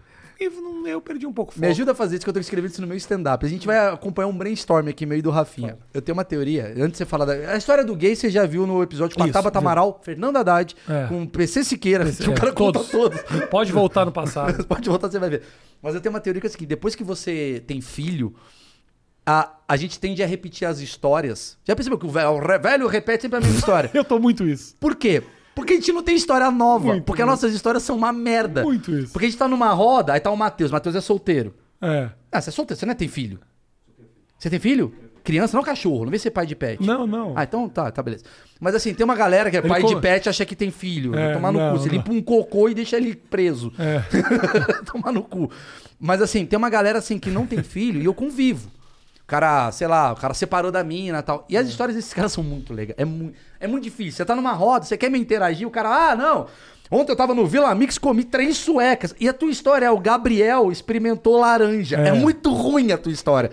E não- eu perdi um pouco o Me foco. ajuda a fazer isso que eu tô escrevendo isso no meu stand-up. A gente vai acompanhar um brainstorm aqui meio do Rafinha. Eu tenho uma teoria. Antes de você falar da. A história do gay você já viu no episódio com a Isso, Tabata. Amaral, Fernando Haddad, É. com PC Siqueira. que *laughs* o É, cara conta todos. todos. Pode voltar no passado. *laughs* Pode voltar, você vai ver. Mas eu tenho uma teoria que é a seguinte: depois que você tem filho, a, a gente tende a repetir as histórias. Já percebeu que o velho, o velho repete sempre a mesma história? *laughs* eu tô muito isso. Por quê? Porque a gente não tem história nova. Muito, porque as muito. nossas histórias são uma merda. Muito isso. Porque a gente tá numa roda, aí tá o Matheus. Matheus é solteiro. É. Ah, você é solteiro, você não é- tem filho? Você tem filho? Criança, não cachorro. Não vem ser pai de pet. Não, não. Ah, então tá, tá, beleza. Mas assim, tem uma galera que é Ele pai de pet e acha que tem filho. É, tomar no não, cu. Você não. limpa um cocô e deixa ele preso. É. *laughs* tomar no cu. Mas assim, tem uma galera assim que não tem filho e eu convivo. O cara, sei lá, o cara separou da mina e tal. E as histórias desses caras são muito legais. É, mu é muito difícil. Você tá numa roda, você quer me interagir, o cara, ah, não. Ontem eu tava no Vila Mix, comi três suecas. E a tua história é o Gabriel experimentou laranja. É, É. muito ruim a tua história.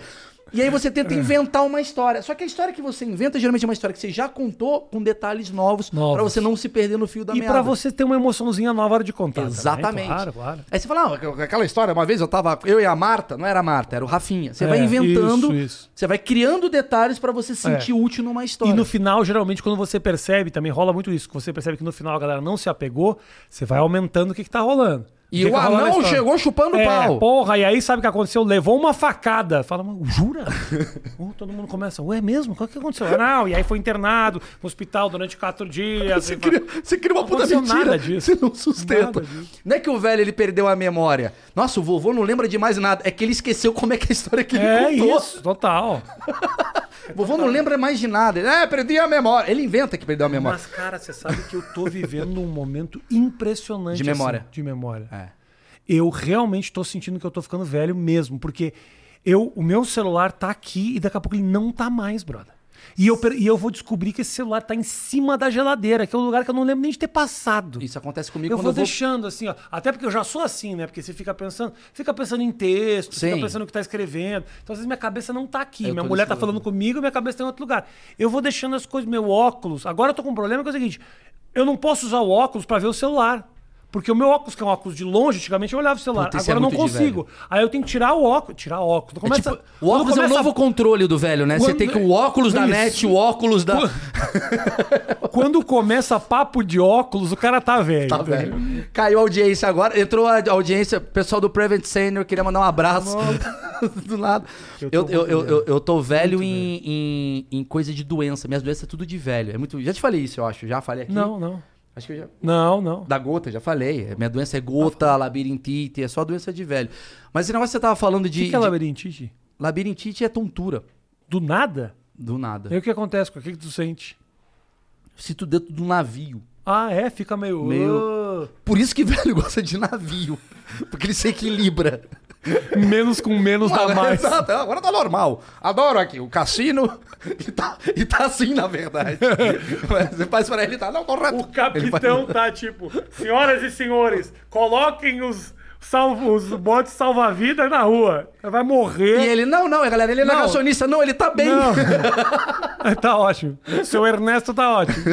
E aí você tenta inventar uma história. Só que a história que você inventa geralmente é uma história que você já contou com detalhes novos, Novos. pra você não se perder no fio da E meada. pra você ter uma emoçãozinha nova hora de contar. também. Exatamente. Claro, claro. Aí você fala, aqu- aquela história, uma vez eu tava, eu e a Marta, não era a Marta, era o Rafinha. Você É, vai inventando, isso, isso. você vai criando detalhes pra você se sentir É. útil numa história. E no final, geralmente, quando você percebe, também rola muito isso, que você percebe que no final a galera não se apegou, você vai aumentando o que, que tá rolando. E o anão chegou chupando é, pau. Porra, e aí sabe o que aconteceu? Levou uma facada. Fala, "Mas jura? *laughs* Oh, todo mundo começa, ué, mesmo? O que aconteceu? Ah, Não, e aí foi internado no hospital durante quatro dias. Você cria, você cria uma Não puta mentira. nada disso. Você não sustenta. Não é que o velho ele perdeu a memória. Nossa, o vovô não lembra de mais nada. É que ele esqueceu como é que é a história que ele É contou. isso, total. *laughs* O vovô não lembra mais de nada. Ele, é, perdi a memória. Ele inventa que perdeu a memória. Mas, cara, você sabe que eu tô *laughs* vivendo um momento impressionante. De memória. assim, de memória. É. Eu realmente tô sentindo que eu tô ficando velho mesmo, porque eu, o meu celular tá aqui e daqui a pouco ele não tá mais, brother. E eu, e eu vou descobrir que esse celular tá em cima da geladeira, que é um lugar que eu não lembro nem de ter passado. Isso acontece comigo Eu quando vou eu vou... deixando assim, ó. Até porque eu já sou assim, né? Porque você fica pensando, fica pensando em texto, Sim. fica pensando no que tá escrevendo. Então, às vezes, minha cabeça não tá aqui. Eu minha mulher tá falando comigo e minha cabeça tá em outro lugar. Eu vou deixando as coisas, meu óculos. Agora eu tô com um problema que é o seguinte: eu não posso usar o óculos pra ver o celular. Porque o meu óculos, que é um óculos de longe, antigamente eu olhava o celular. Puta, é Agora eu não consigo. Aí eu tenho que tirar o óculos. Tirar o óculos. É Começa, tipo, o óculos quando é o começa novo controle do velho, né? Você Quando- tem que o óculos da Isso. net, o óculos da... Quando *laughs* começa papo de óculos, o cara tá velho. Tá entendeu? velho. Caiu a audiência agora. Entrou a audiência. Pessoal do Prevent Senior, queria mandar um abraço. *laughs* do lado. Eu tô eu, eu, velho. eu, eu tô velho em, em, em coisa de doença. Minhas doenças é tudo de velho. É muito... Já te falei isso, eu acho. Já falei aqui. Não, não. Acho que eu já... Não, não. Da gota, já falei. Minha doença é gota, labirintite, é só doença de velho. Mas esse negócio que você tava falando O de. que, que é de- labirintite? Labirintite é tontura. Do nada? Do nada. E o que acontece? O que, que tu sente? Sinto dentro do navio. Ah, é? Fica meio. Meio- Por isso que *laughs* velho gosta de navio. Porque ele se equilibra. Menos com menos dá mais. *laughs* Exato, agora tá normal. Adoro aqui. O cassino. *laughs* E tá, e tá assim, na verdade. *laughs* Você faz pra ele, tá. Não, tô reto. O Ele faz- capitão tá tipo: senhoras e senhores, coloquem os, salvo, os botes salva-vidas na rua. Vai morrer. E ele, não, não, galera, ele é negacionista. Não, ele tá bem. Não. tá ótimo. Seu Ernesto tá ótimo.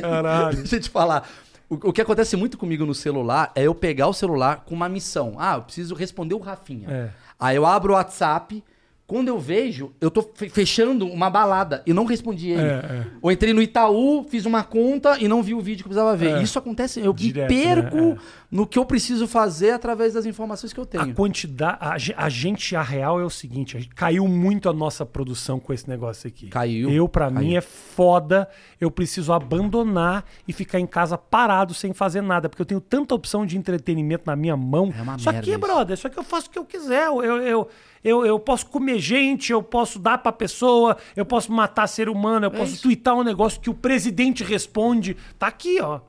Caralho. Deixa eu te falar. O, o que acontece muito comigo no celular é eu pegar o celular com uma missão. Ah, eu preciso responder o Rafinha. É. Aí eu abro o WhatsApp. Quando eu vejo, eu tô fe- fechando uma balada e não respondi ele. É, é. Ou entrei no Itaú, fiz uma conta e não vi o vídeo que eu precisava ver. É. Isso acontece, eu Direto, me perco né? É. no que eu preciso fazer através das informações que eu A tenho. quantidade. A, a gente, a real é o seguinte: a gente- caiu muito a nossa produção com esse negócio aqui. Caiu, Eu, pra caiu. mim, é foda. Eu preciso abandonar e ficar em casa parado sem fazer nada. Porque eu tenho tanta opção de entretenimento na minha mão. É uma Isso merda aqui, isso. brother, isso aqui eu faço o que eu quiser. Eu, eu, eu, eu, posso comer gente, eu posso dar pra pessoa, eu posso matar ser humano, eu posso isso. twittar um negócio que o presidente responde. Tá aqui, ó.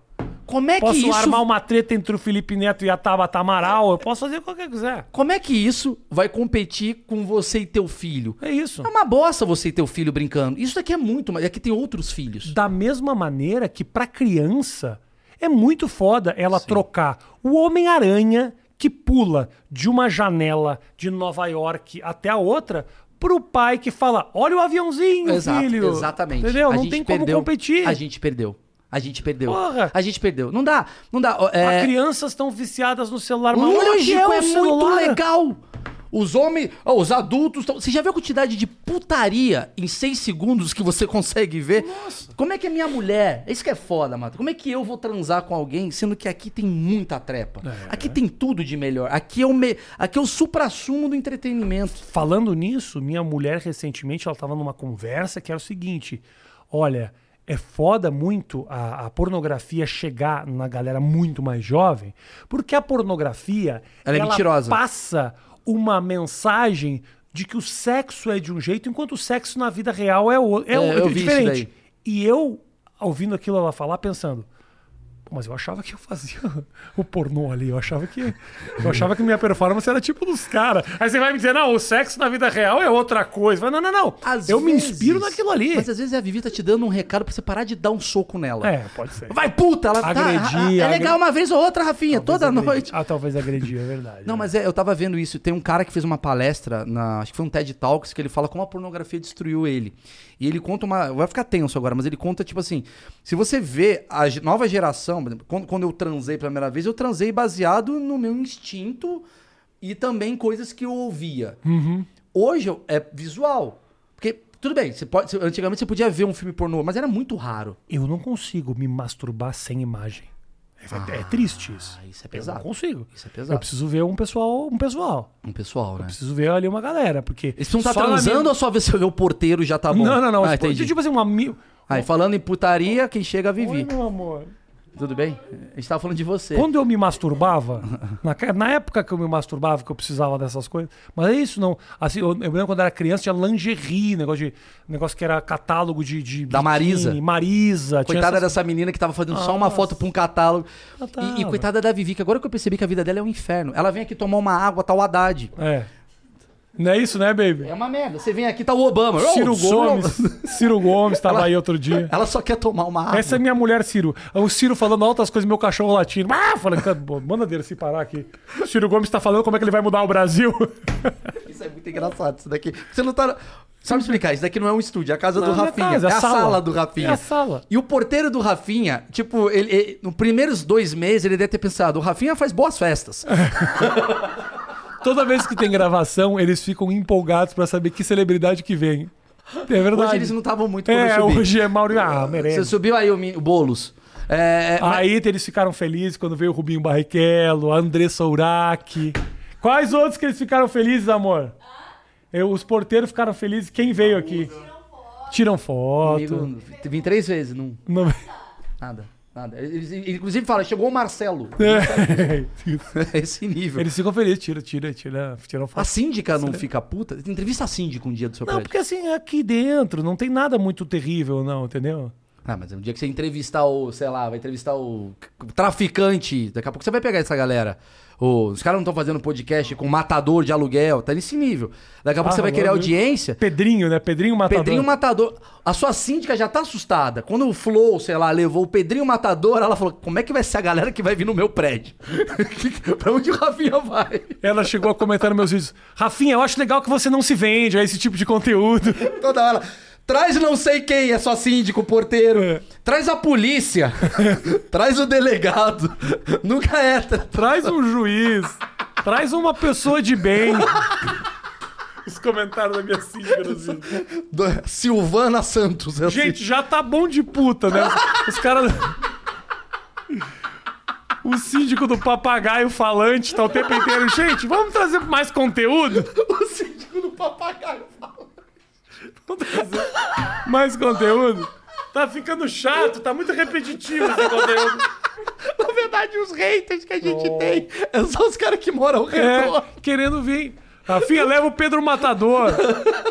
Como é que Posso isso armar uma treta entre o Felipe Neto e a Tabata Amaral. Eu posso fazer o que eu quiser. Como é que isso vai competir com você e teu filho? É isso. É uma bosta você e teu filho brincando. Isso daqui é muito, mas aqui tem outros filhos. Da mesma maneira que pra criança é muito foda ela trocar o Homem-Aranha que pula de uma janela de Nova York até a outra pro pai que fala: "Olha o aviãozinho, Exato, filho". exatamente. Entendeu? A Não tem como perdeu- competir. A gente perdeu. A gente perdeu. Porra. A gente perdeu. Não dá, não dá. É... As crianças estão viciadas no celular. mas olha que Lógico, é, é muito legal. Os homens, ó, os adultos. tão- Você já viu a quantidade de putaria em seis segundos que você *laughs* consegue ver? Como é que é minha mulher? Isso que é foda, mano. Como é que eu vou transar com alguém, sendo que aqui tem muita trepa? É. Aqui tem tudo de melhor. Aqui é o, me... aqui é o supra-sumo do entretenimento. Falando nisso, minha mulher recentemente ela estava numa conversa que era o seguinte: olha, é foda muito a, a pornografia chegar na galera muito mais jovem, porque a pornografia Ela é mentirosa. passa uma mensagem de que o sexo é de um jeito, enquanto o sexo na vida real é, o, é, É, isso diferente. E eu, ouvindo aquilo ela falar, pensando. "Pô, Mas eu achava que eu fazia *laughs* o pornô ali. Eu achava que. Eu achava que minha performance era tipo dos caras. Aí você vai me dizer, não, o sexo na vida real é outra coisa. Mas, não, não, não. Às eu me vezes- inspiro naquilo ali. Mas às vezes a Vivi tá te dando um recado pra você parar de dar um soco nela. É, pode ser. Vai, puta! Ela tá- Agredir, É agre- legal uma vez ou outra, Rafinha, toda Talvez noite. agredir. Ah, talvez agredir, é verdade. Não, mas é, eu tava vendo isso. Tem um cara que fez uma palestra, na, acho que foi um TED Talks, que ele fala como a pornografia destruiu ele. E ele conta uma. Vai ficar tenso agora, mas ele conta, tipo assim: se você vê a nova geração, quando, quando eu transei pela primeira vez, eu transei baseado no meu instinto e também coisas que eu ouvia. Uhum. Hoje eu- é visual. Porque, tudo bem, você pode, antigamente você podia ver um filme pornô, mas era muito raro. Eu não consigo me masturbar sem imagem. É, é triste isso. Ah, isso é Eu pesado. não consigo. Isso é Eu pesado. preciso ver um pessoal, um pessoal. Um pessoal, né? Preciso ver ali uma galera, porque. Eles precisam só na transando minha- ou só ver se o porteiro já tá bom? Não, não, não. Ah, tipo, entendi. tipo assim, uma. mi- Aí, falando em putaria, quem chega a Oi, meu amor. Tudo bem? A gente tava falando de você. Quando eu me masturbava, na, na época que eu me masturbava, que eu precisava dessas coisas, mas é isso, não. Assim, eu, eu lembro quando eu era criança, tinha lingerie, negócio, de, negócio que era catálogo de. de Da Marisa. Marisa. tinha Coitada essas- dessa menina que tava fazendo só uma foto pra um catálogo. E, e coitada da Vivi, que agora que eu percebi que a vida dela é um inferno. Ela vem aqui tomar uma água, tá o Haddad. É. Não é isso, né, baby? É uma merda. Você vem aqui, tá o Obama. Ciro sou- Gomes. Ciro Gomes tava Ela- aí outro dia. Ela só quer tomar uma água. Essa é minha mulher, Ciro. O Ciro falando altas coisas, meu cachorro latindo. Ah, falando, manda dele se parar aqui. O Ciro Gomes tá falando como é que ele vai mudar o Brasil. *laughs* Isso é muito engraçado, isso daqui. Você não tá... Só me explicar, isso daqui não é um estúdio, é a casa do Não, não é Rafinha. casa, é, é a a sala. sala. do Rafinha. É a sala. E o porteiro do Rafinha, tipo, ele, ele- nos primeiros dois meses ele deve ter pensado, o Rafinha faz boas festas. *laughs* Toda vez que tem gravação, eles ficam empolgados pra saber que celebridade que vem. É verdade. Hoje eles não estavam muito quando É, eu subi. hoje é Mauro. Ah, Você merece. subiu aí o, o Boulos. É, mas- Aí eles ficaram felizes quando veio o Rubinho Barrichello, a Andressa Urach. Quais outros que eles ficaram felizes, amor? Eu, os porteiros ficaram felizes. Quem veio aqui? Tiram foto. Comigo, vim três vezes, não. Não- Nada. Nada. Eles, inclusive fala, chegou o Marcelo. É. *laughs* Esse nível. Eles ficam felizes, tira, tira, tira, tiram A foto. síndica não fica puta? Entrevista a síndica um dia do seu Não, prédio. porque assim, aqui dentro não tem nada muito terrível, não, entendeu? Ah, mas um dia que você entrevistar o, sei lá, vai entrevistar o traficante, daqui a pouco você vai pegar essa galera. Os caras não estão fazendo podcast com matador de aluguel, tá nesse nível. Daqui a pouco Ah, você vai querer audiência. Pedrinho, né? Pedrinho Matador. Pedrinho Matador. A sua síndica já tá assustada. Quando o Flow, sei lá, levou o Pedrinho Matador, ela falou: como é que vai ser a galera que vai vir no meu prédio? *laughs* pra onde o Rafinha vai? Ela chegou a comentar nos meus vídeos. Rafinha, eu acho legal que você não se vende a esse tipo de conteúdo. Toda hora. Traz não sei quem, é só síndico, porteiro. É. Traz a polícia. *laughs* Traz o delegado. Nunca é. tra- Traz um juiz. Traz uma pessoa de bem. Os comentários da minha do- Silvana Santos. é assim. Gente, já tá bom de puta, né? Os, os caras. O síndico do papagaio falante tá o tempo inteiro. Gente, vamos trazer mais conteúdo? o síndico do papagaio trazer mais conteúdo? Tá ficando chato, tá muito repetitivo esse conteúdo. Na verdade, os haters que a gente tem é só os caras que moram ao redor. É, querendo vir. Rafinha, leva o Pedro Matador.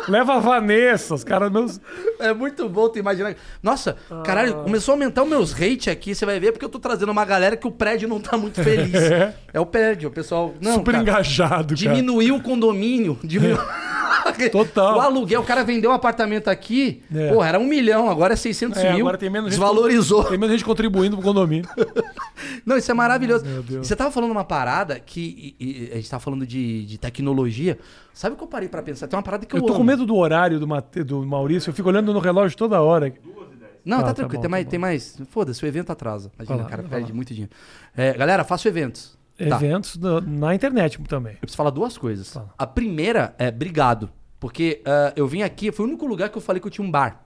leva a Vanessa, os caras meus. É muito bom tu imaginar. Nossa, caralho, começou a aumentar os meus hate aqui, você vai ver, porque eu tô trazendo uma galera que o prédio não tá muito feliz. *laughs* É. É, o prédio, o pessoal. Não, super cara, engajado, cara. Diminuiu o condomínio. Diminuiu... *laughs* Total. O aluguel, o cara vendeu um apartamento aqui, É. porra, era um milhão, agora é 600 É, mil. agora tem menos gente- Desvalorizou. Tem menos gente contribuindo pro condomínio. *laughs* Não, isso é maravilhoso. Deus. Você tava falando uma parada que. e- e a gente tava falando de, de tecnologia. Sabe o que eu parei pra pensar? Tem uma parada que eu, Eu tô amo. com medo do horário do, Mate- do Maurício. Eu fico olhando no relógio toda hora. 2 e 10. Não, Tá, tá, tá tranquilo. bom, tem, tá mais, tem mais. Foda-se, o evento atrasa. Imagina, lá, o cara perde lá. muito dinheiro. É, galera, faço eventos. Tá. Eventos na, na internet também. Eu preciso falar duas coisas. Fala. A primeira é obrigado. Porque ah, eu vim aqui, foi o único lugar que eu falei que eu tinha um bar.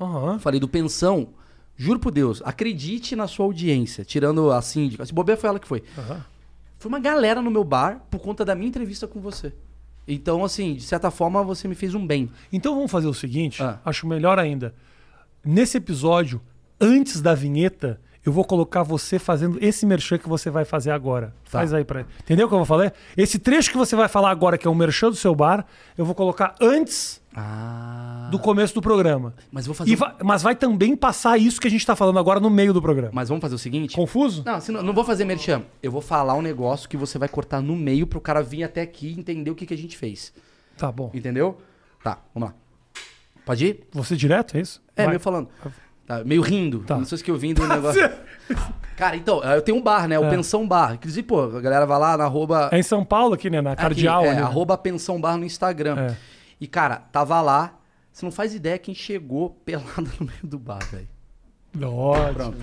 Aham. Falei do pensão. Juro por Deus, acredite na sua audiência. Tirando a síndica. Se bobear foi ela que foi. aham. Foi uma galera no meu bar por conta da minha entrevista com você. Então, assim, de certa forma, você me fez um bem. Então vamos fazer o seguinte, Ah. acho melhor ainda. Nesse episódio, antes da vinheta, eu vou colocar você fazendo esse merchan que você vai fazer agora. Tá. Faz aí pra Entendeu o que eu vou falar? Esse trecho que você vai falar agora, que é o merchan do seu bar, eu vou colocar antes Ah. do começo do programa. Mas vou fazer. Vai- mas vai também passar isso que a gente tá falando agora no meio do programa. Mas vamos fazer o seguinte? Confuso? Não, assim, não, não vou fazer merchan. Eu vou falar um negócio que você vai cortar no meio pro cara vir até aqui e entender o que, que a gente fez. Tá bom. Entendeu? Tá, vamos lá. Pode ir? Você direto, é isso? É, Vai. meio falando. Tá, meio rindo. Tá. Não sei se que eu vim do negócio. Cara, então, eu tenho um bar, né? O É. Pensão Bar. Inclusive, pô, a galera vai lá na arroba. É em São Paulo aqui, né? Na Cardeal. Aqui, é, né? arroba Pensão Bar no Instagram. É. E, cara, tava lá. Você não faz ideia quem chegou pelado no meio do bar, velho. Ótimo. Pronto.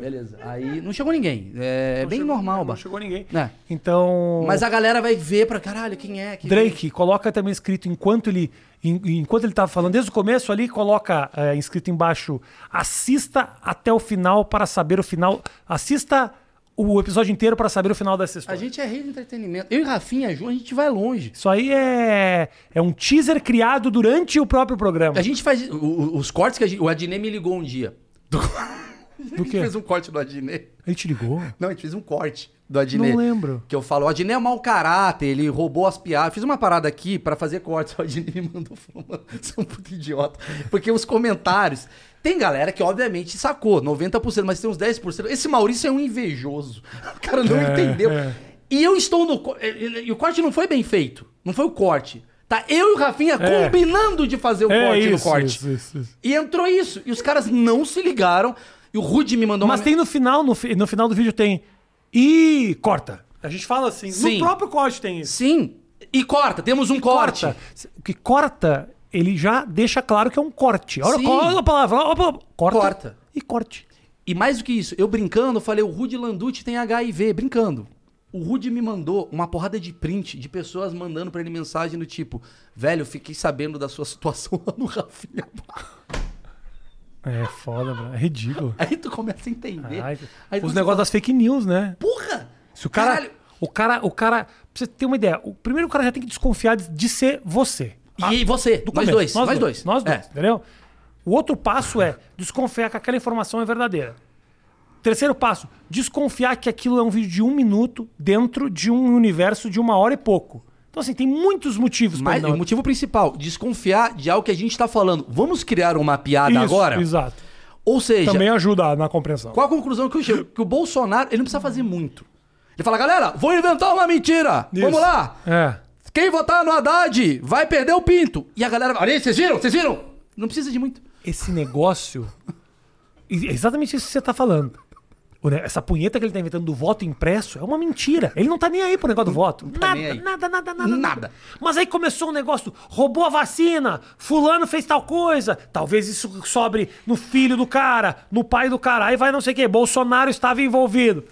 Beleza. Aí não chegou ninguém. É Não bem chegou- normal o Não bar. chegou ninguém. É. Então. Mas a galera vai ver pra caralho quem é. Quem Drake, coloca também escrito enquanto ele enquanto ele tava falando desde o começo ali, coloca é, escrito embaixo: assista até o final para saber o final. Assista o episódio inteiro para saber o final dessa A história. gente é rei de entretenimento. Eu e Rafinha, Ju, a gente vai longe. Isso aí é é um teaser criado durante o próprio programa. A gente faz. o- os cortes que a gente. O Adnet me ligou um dia. Do, *laughs* a gente quê? fez um corte do Adnet. Ele te ligou? Não, a gente fez um corte do Adnet. Não lembro. Que eu falo, o Adnet é mau caráter, ele roubou as piadas. Fiz uma parada aqui pra fazer cortes. *laughs* O Adnet me mandou mano, você é um puto idiota. Porque os comentários. Tem galera que, obviamente, sacou, 90%, mas tem uns 10%. Esse Maurício é um invejoso. *laughs* O cara não É, entendeu. é. E eu estou no. E o corte não foi bem feito. Não foi o corte. Tá eu e o Rafinha É. combinando de fazer o É corte no isso, corte. isso, isso, isso. E entrou isso. E os caras não se ligaram. E o Rude me mandou Mas uma. tem no final, no, no final do vídeo tem. E corta. A gente fala assim. Sim. No próprio corte tem isso. Sim. E corta, temos um corte. Corta. O que corta, ele já deixa claro que é um corte. Olha, Sim. olha a palavra. olha a palavra. Corta. Corta. E corte. E mais do que isso, eu brincando, eu falei, o Rude Landucci tem HIV, brincando. O Rude me mandou uma porrada de print de pessoas mandando pra ele mensagem do tipo, velho, fiquei sabendo da sua situação lá no Rafinha. É foda, bro. É ridículo. *laughs* Aí tu começa a entender. Ai, os negócios das fake news, né? Porra! Se o cara. Caralho. O cara. O cara. Pra você ter uma ideia, o, primeiro o cara já tem que desconfiar de, de ser você. E você, Do nós começo. dois, Nós, nós dois. dois. Nós dois, É. entendeu? O outro passo é desconfiar que aquela informação é verdadeira. Terceiro passo, desconfiar que aquilo é um vídeo de um minuto dentro de um universo de uma hora e pouco. Então, assim, tem muitos motivos pra Mas não... o motivo principal, desconfiar de algo que a gente tá falando. Vamos criar uma piada Isso, agora? Exato. Ou seja, Também ajuda na compreensão. qual a conclusão que eu chego? Que o Bolsonaro, ele não precisa fazer muito. Ele fala, galera, vou inventar uma mentira. Isso. Vamos lá. É. Quem votar no Haddad vai perder o pinto. E a galera, olha aí, vocês viram? Vocês viram? Não precisa de muito. Esse negócio... *laughs* É exatamente isso que você tá falando. Essa punheta que ele tá inventando do voto impresso é uma mentira. Ele não tá nem aí pro negócio do voto. tá nada, nada, nada, nada, Nada. Mas aí começou um negócio, roubou a vacina, fulano fez tal coisa, talvez isso sobre no filho do cara, no pai do cara, aí vai não sei o que, Bolsonaro estava envolvido.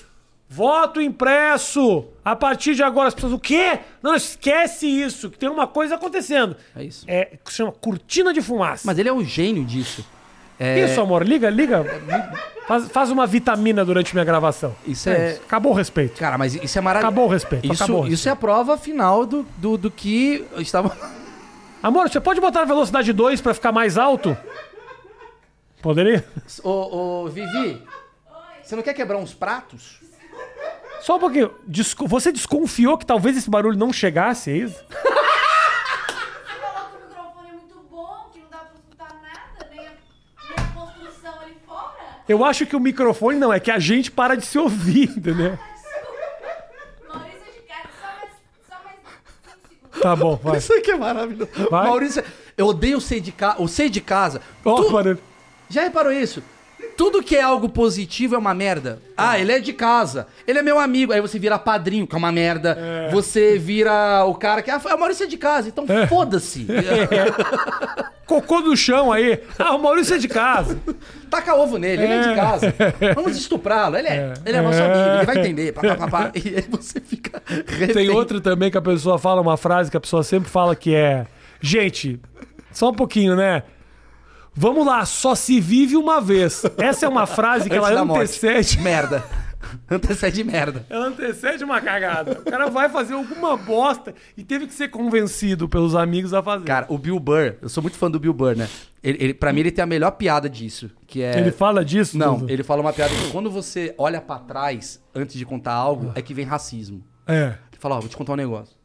Voto impresso! A partir de agora as pessoas, o quê? Não, esquece isso, que tem uma coisa acontecendo. É isso. É, que se chama cortina de fumaça. Mas ele é o gênio disso. É, Isso, amor, liga, liga. Faz, faz uma vitamina durante minha gravação. Isso é- isso. Acabou o respeito. Cara, mas isso é maravilhoso. Acabou o respeito. Isso, acabou isso é a prova final do, do, do que estava. Amor, você pode botar a velocidade 2 pra ficar mais alto? Poderia? Ô, ô, Vivi, você não quer quebrar uns pratos? Só um pouquinho. Desco- Você desconfiou que talvez esse barulho não chegasse, é isso? *laughs* Eu acho que o microfone não, é que a gente para de se ouvir, entendeu? Maurício de cara, só mais, só mais 5 segundos. Tá bom, vai. Isso aqui é maravilhoso. Vai. Maurício, eu odeio ser de casa. O ser de casa. Ó, Tu-. Já reparou isso? Tudo que é algo positivo é uma merda. Ah, ele é de casa. Ele é meu amigo. Aí você vira padrinho, que é uma merda. Você vira o cara que. Ah, o Maurício é de casa, então É. foda-se. *laughs* cocô do chão aí. Ah, o Maurício é de casa. Taca ovo nele, ele é de casa. *laughs* Vamos estuprá-lo. Ele é, ele é nosso amigo, ele vai entender. Pá, pá, pá. *laughs* E aí você fica. Tem refém. outro também que a pessoa fala uma frase que a pessoa sempre fala que é: Gente, só um pouquinho, né? Vamos lá, só se vive uma vez. Essa é uma frase que *laughs* ela antecede. Merda. Antecede merda. Ela antecede uma cagada. O cara vai fazer alguma bosta e teve que ser convencido pelos amigos a fazer. Cara, o Bill Burr, eu sou muito fã do Bill Burr, né? Ele, ele, pra mim, ele tem a melhor piada disso, que é... Ele fala disso? Não, Dudu? ele fala uma piada que quando você olha pra trás antes de contar algo, é que vem racismo. É. Ele fala, ó, vou te contar um negócio.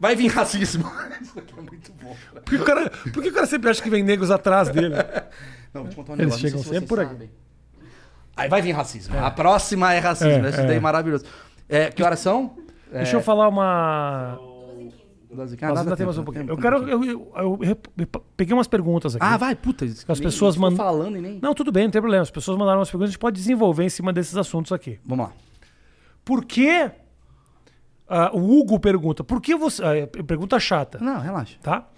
Vai vir racismo. *laughs* Isso aqui é muito bom. cara. Por que, o cara, por que o cara sempre acha que vem negros atrás dele? *laughs* Não, vou te contar um Eles negócio. não chegam sei se sempre vocês por aqui. sabem. Aí vai vir racismo. A próxima é racismo. É, Esse é. daí é maravilhoso. É, que horas são? Deixa eu falar uma. Doze e quinze. Nós Ah, ainda temos um dá pouquinho. Eu quero. dá Eu, eu- eu rep- peguei umas perguntas aqui. Ah, vai, puta. As pessoas mandam- falando e nem... Não, tudo bem, não tem problema. As pessoas mandaram umas perguntas, a gente pode desenvolver em cima desses assuntos aqui. Vamos lá. Por que. Ah, o Hugo pergunta, por que você. é pergunta chata, Não, relaxa. tá?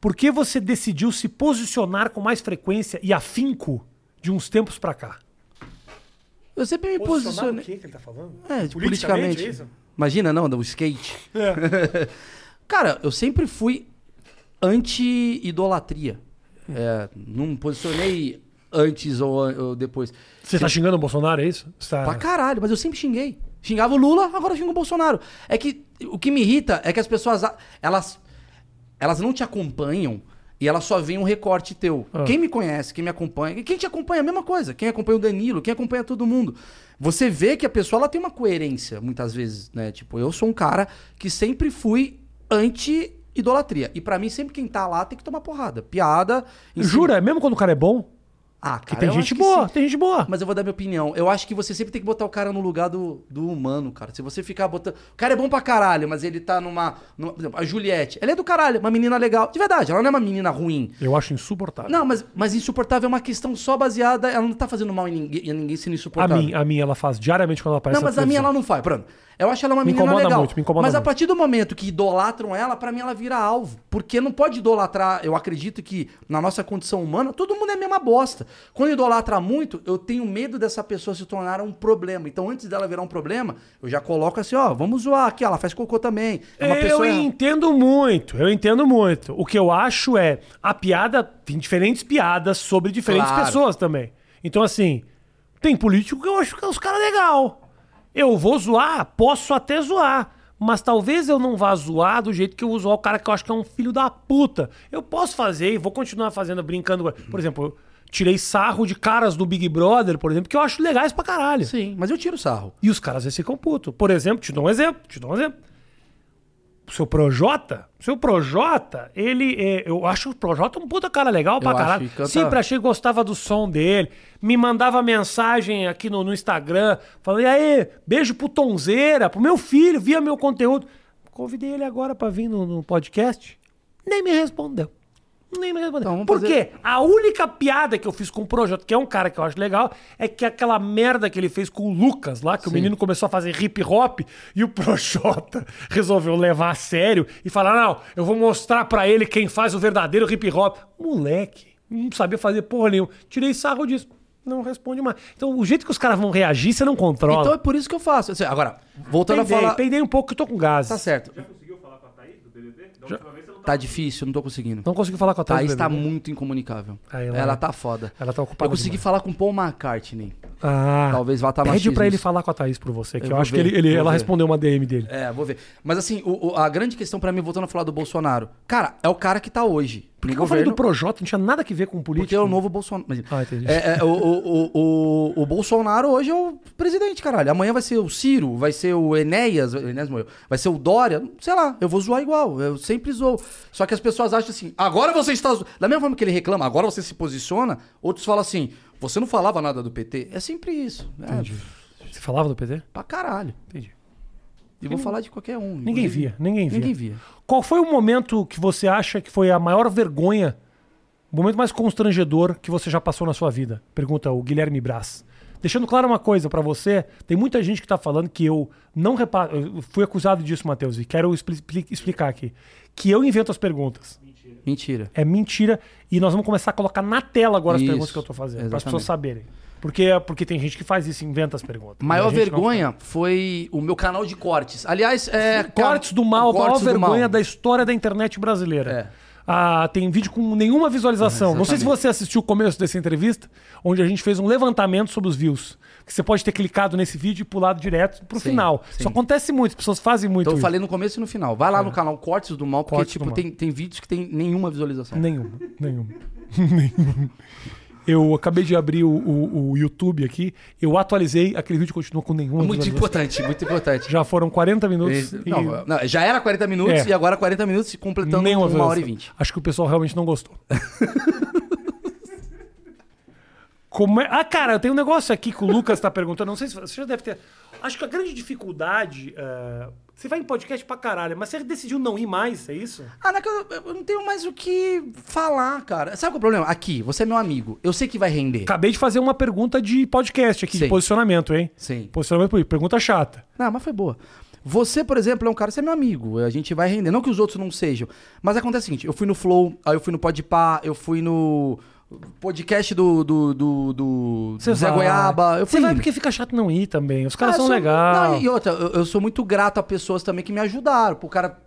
Por que você decidiu se posicionar com mais frequência e afinco de uns tempos pra cá? Eu sempre me posicionei... que ele tá falando? É, Politicamente, politicamente. é isso? Imagina, não, do skate. É. *laughs* Cara, eu sempre fui anti-idolatria. É, não me posicionei antes ou, ou depois. Você tá xingando o Bolsonaro, é isso? Tá- Pra caralho, mas eu sempre xinguei. Xingava o Lula, agora eu xingo o Bolsonaro. É que o que me irrita é que as pessoas, elas, elas não te acompanham e elas só veem um recorte teu. Ah. Quem me conhece, quem me acompanha, quem te acompanha é a mesma coisa. Quem acompanha o Danilo, quem acompanha todo mundo. Você vê que a pessoa ela tem uma coerência, muitas vezes, né? Tipo, eu sou um cara que sempre fui anti-idolatria. E pra mim, sempre quem tá lá tem que tomar porrada. Piada. Jura? Mesmo quando o cara é bom? Ah, cara, tem gente boa, sim. tem gente boa. Mas eu vou dar minha opinião. Eu acho que você sempre tem que botar o cara no lugar do, do humano, cara. Se você ficar botando. O cara é bom pra caralho, mas ele tá numa. numa- por exemplo, a Juliette. Ela é do caralho, uma menina legal. De verdade, ela não é uma menina ruim. Eu acho insuportável. Não, mas, mas insuportável é uma questão só baseada. Ela não tá fazendo mal em ninguém, em ninguém sendo A insuportável. mim, a mim ela faz diariamente quando ela aparece Não, mas a minha televisão. ela não faz. Pronto. Eu acho ela uma Me menina incomoda legal. muito, me incomoda mas a muito. partir do momento que idolatram ela, pra mim ela vira alvo. Porque não pode idolatrar. Eu acredito que na nossa condição humana, todo mundo é a mesma bosta. Quando idolatra muito, eu tenho medo dessa pessoa se tornar um problema. Então, antes dela virar um problema, eu já coloco assim, ó, vamos zoar aqui, ó, ela faz cocô também. É uma eu pessoa entendo muito, eu entendo muito. O que eu acho é a piada, tem diferentes piadas sobre diferentes Claro. pessoas também. Então, assim, tem político que eu acho que é os caras legal. Eu vou zoar, posso até zoar. Mas talvez eu não vá zoar do jeito que eu vou zoar o cara que eu acho que é um filho da puta. Eu posso fazer e vou continuar fazendo, brincando. Por exemplo, eu tirei sarro de caras do Big Brother, por exemplo, que eu acho legais pra caralho. Sim, mas eu tiro sarro. E os caras vezes ficam putos. Por exemplo, te dou um exemplo, te dou um exemplo. O seu Projota, o seu Projota, ele. é, eu acho o Projota um puta cara legal pra Eu caralho. canta- Sempre achei que gostava do som dele. Me mandava mensagem aqui no, no Instagram. Falei, aí, beijo pro Tonzeira, pro meu filho, via meu conteúdo. Convidei ele agora pra vir no, no podcast. Nem me respondeu. Nem me respondeu. Então, Por fazer- quê? A única piada que eu fiz com o Projota, que é um cara que eu acho legal, é que aquela merda que ele fez com o Lucas lá, que o Sim. menino começou a fazer hip hop e o *laughs* Projota resolveu levar a sério e falar: não, eu vou mostrar pra ele quem faz o verdadeiro hip hop. Moleque, não sabia fazer porra nenhuma. Tirei sarro disso. Não responde mais. Então, o jeito que os caras vão reagir, você não controla. Então é por isso que eu faço. Assim, Agora, voltando peidei, a falar. peidei um pouco que eu tô com gás. Tá certo. Já conseguiu falar com a Thaís do BBB? Da última vez você não Tá difícil, não tô conseguindo. Não consegui falar com a Thaís. Thaís tá muito incomunicável. Ah, ela ela é. tá foda. Ela tá ocupada Eu consegui demais. falar com Paul McCartney. Ah, Talvez vá tá Pede pra ele falar com a Thaís por você, que Eu eu, acho ver, que ele, ele- ela ver. respondeu uma DM dele. É, vou ver. Mas assim, o- o- a grande questão pra mim, voltando a falar do Bolsonaro. Cara, é o cara que tá hoje. Por que eu falei do Projota? Não tinha nada a ver com política. Porque é o novo Bolsonaro. Mas- Ah, entendi. É, é, o, o, o, o, Bolsonaro hoje é o presidente, caralho. Amanhã vai ser o Ciro, vai ser o Enéas, o Enéas morreu, vai ser o Dória, sei lá, eu vou zoar igual, eu sempre zoo. Só que as pessoas acham assim, agora você está zo-". Da mesma forma que ele reclama, agora você se posiciona, outros falam assim, você não falava nada do PT. É sempre isso. É, Entendi. Você falava do PT? pra caralho. Entendi. E vou falar de qualquer um. Ninguém via, ninguém via. Ninguém via. Qual foi o momento que você acha que foi a maior vergonha, o momento mais constrangedor que você já passou na sua vida? Pergunta o Guilherme Brás. Deixando claro uma coisa pra você, tem muita gente que tá falando que eu não reparo. Eu fui acusado disso, Matheus, e quero expli- explicar aqui. Que eu invento as perguntas. Mentira. É mentira. E nós vamos começar a colocar na tela agora as Isso, perguntas que eu tô fazendo, para as pessoas saberem. Porque, porque tem gente que faz isso, inventa as perguntas. Maior A gente não vergonha foi o meu canal de cortes. Aliás, é. Cortes do mal, a maior Cortes do vergonha Mal. da história da internet brasileira. É. Ah, tem vídeo com nenhuma visualização. Não sei se você assistiu o começo dessa entrevista, onde a gente fez um levantamento sobre os views. Que você pode ter clicado nesse vídeo e pulado direto pro Sim, final. sim. Isso acontece muito, as pessoas fazem muito Então eu falei no começo e no final. Vai lá no canal Cortes do Mal, porque, Cortes tipo, tem, tem vídeos que tem nenhuma visualização. Nenhum, nenhum. *laughs* nenhum. Eu acabei de abrir o, o- o YouTube aqui, eu atualizei, aquele vídeo continua com nenhuma Muito importante, muito importante. Já foram 40 minutos e não, não, já era 40 minutos É. e agora 40 minutos completando nenhuma uma hora e. 20. Acho que o pessoal realmente não gostou. *laughs* Como é... Ah, cara, tem um negócio aqui que o Lucas tá perguntando. Não sei se você já deve ter. Acho que a grande dificuldade. eh, Você vai em podcast pra caralho, mas você decidiu não ir mais, é isso? Ah, não, é eu, eu não tenho mais o que falar, cara. Sabe qual é o problema? Aqui, você é meu amigo. Eu sei que vai render. Acabei de fazer uma pergunta de podcast aqui, de Sim. posicionamento, hein? Sim. Posicionamento político. Pergunta chata. Não, mas foi boa. Você, por exemplo, é um cara, você é meu amigo. A gente vai render. Não que os outros não sejam. Mas acontece o seguinte: eu fui no Flow, aí eu fui no Podpah, eu fui no podcast do, do, do, do, Zé vai. Goiaba. Eu Você vai porque fica chato não ir também. Os caras Ah, são legais. E outra, eu, eu sou muito grato a pessoas também que me ajudaram. Pro cara.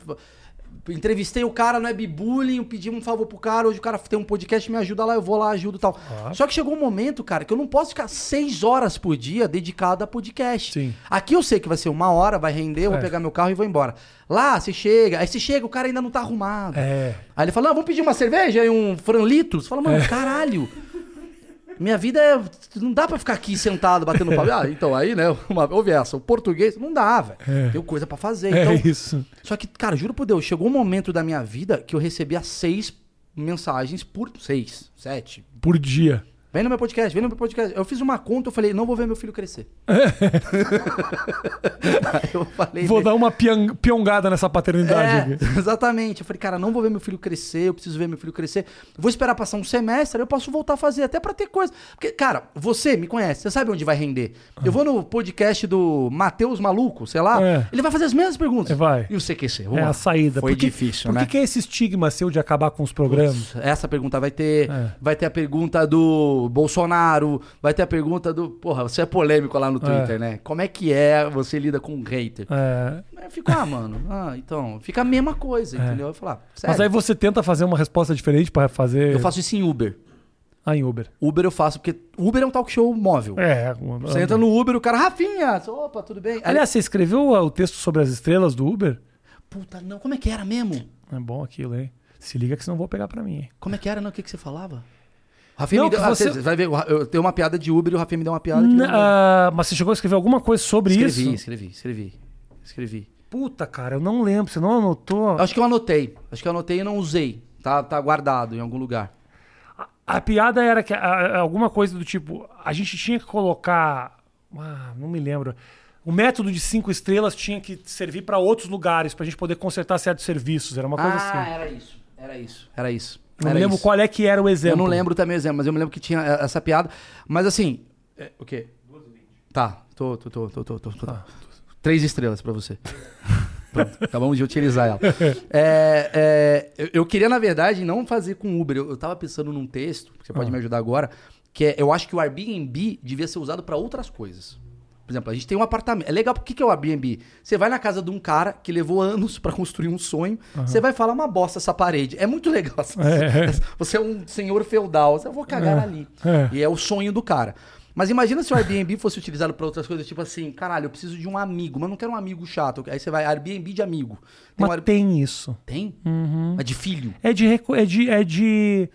Entrevistei o cara no webbullying, pedi um favor pro cara, hoje o cara tem um podcast, me ajuda lá, eu vou lá, ajudo e tal. Ah. Só que chegou um momento, cara, que eu não posso ficar seis horas por dia dedicado a podcast. Sim. Aqui eu sei que vai ser uma hora, vai render, eu vou É. pegar meu carro e vou embora. Lá, você chega, aí você chega, o cara ainda não tá arrumado. É. Aí ele fala, não, vamos pedir uma cerveja e um franlito. Você fala, mano, É. caralho. Minha vida é. Não dá pra ficar aqui sentado batendo papo. *laughs* Ah, então aí, né? Uma, ouve essa, o português. Não dá, velho. É. Tem coisa pra fazer. É Então, isso. Só que, cara, juro por Deus, chegou um momento da minha vida que eu recebia seis mensagens por. Seis, sete. Por dia. Vem no meu podcast, vem no meu podcast. Eu fiz uma conta, eu falei, não vou ver meu filho crescer. *laughs* Eu falei. Vou dar uma piongada nessa paternidade é, *laughs* exatamente. Eu falei, cara, não vou ver meu filho crescer, eu preciso ver meu filho crescer. Vou esperar passar um semestre, eu posso voltar a fazer, até pra ter coisa. Porque, cara, você me conhece, você sabe onde vai render. Eu vou no podcast do Matheus Maluco, sei lá, É. ele vai fazer as mesmas perguntas. É, vai. E o CQC? Vamos É lá. a saída. Foi Por que- difícil, por né? que, que é esse estigma seu de acabar com os programas? Essa pergunta vai ter. É. Vai ter a pergunta do Bolsonaro. Vai ter a pergunta do. Porra, você é polêmico lá no Twitter, né? Como é que é você lida com um hater? É, Fica, ah, mano. Ah, então. Fica a mesma coisa, entendeu? Eu falo, ah, sério. mas aí você tenta fazer uma resposta diferente pra fazer. Eu faço isso em Uber. Ah, em Uber. Uber eu faço, porque Uber é um talk show móvel. É. Você entra no Uber, o cara, Rafinha, opa, tudo bem? Aliás, você escreveu o texto sobre as estrelas do Uber? puta, não, como é que era mesmo? É bom aquilo, hein? Se liga que senão vou pegar pra mim. Como é que era, não? O que, que você falava? Rafinha Não, me deu, ah, você- você vai ver, eu tenho uma piada de Uber e o Rafinha me deu uma piada não- ah, mas você chegou a escrever alguma coisa sobre escrevi, isso? escrevi, escrevi, escrevi. Puta, cara, eu não lembro. Você não anotou? Acho que eu anotei. Acho que eu anotei e não usei. Tá, tá guardado em algum lugar. A piada era que ah, alguma coisa do tipo, a gente tinha que colocar, ah, não me lembro. O método de cinco estrelas tinha que servir pra outros lugares pra gente poder consertar certos serviços. Era uma coisa ah, assim. era isso. Era isso. Era isso. Não era lembro isso. qual é que era o exemplo. Eu não lembro também o exemplo, mas eu me lembro que tinha eh, essa piada. Mas assim. é, o quê? Tá, tô, tô, tô, tô, tô, tô, tô. Três estrelas pra você. *laughs* Pronto, acabamos de utilizar ela. É, é, eu, queria, na verdade, não fazer com Uber. Eu, eu tava pensando num texto, que você pode Ah. me ajudar agora, que é, eu acho que o Airbnb devia ser usado pra outras coisas. Por exemplo, a gente tem um apartamento. É legal, por que, é o Airbnb? Você vai na casa de um cara que levou anos pra construir um sonho, você vai falar uma bosta essa parede. É muito legal. É. *laughs* Você é um senhor feudal, eu vou cagar É. ali. É. E é o sonho do cara. Mas imagina se o Airbnb fosse utilizado pra outras coisas, tipo assim, caralho, eu preciso de um amigo, mas eu não quero um amigo chato. Aí você vai, Airbnb de amigo. Tem? um Mas Air- tem isso. tem? Uhum. É de filho. É de, é de, é de.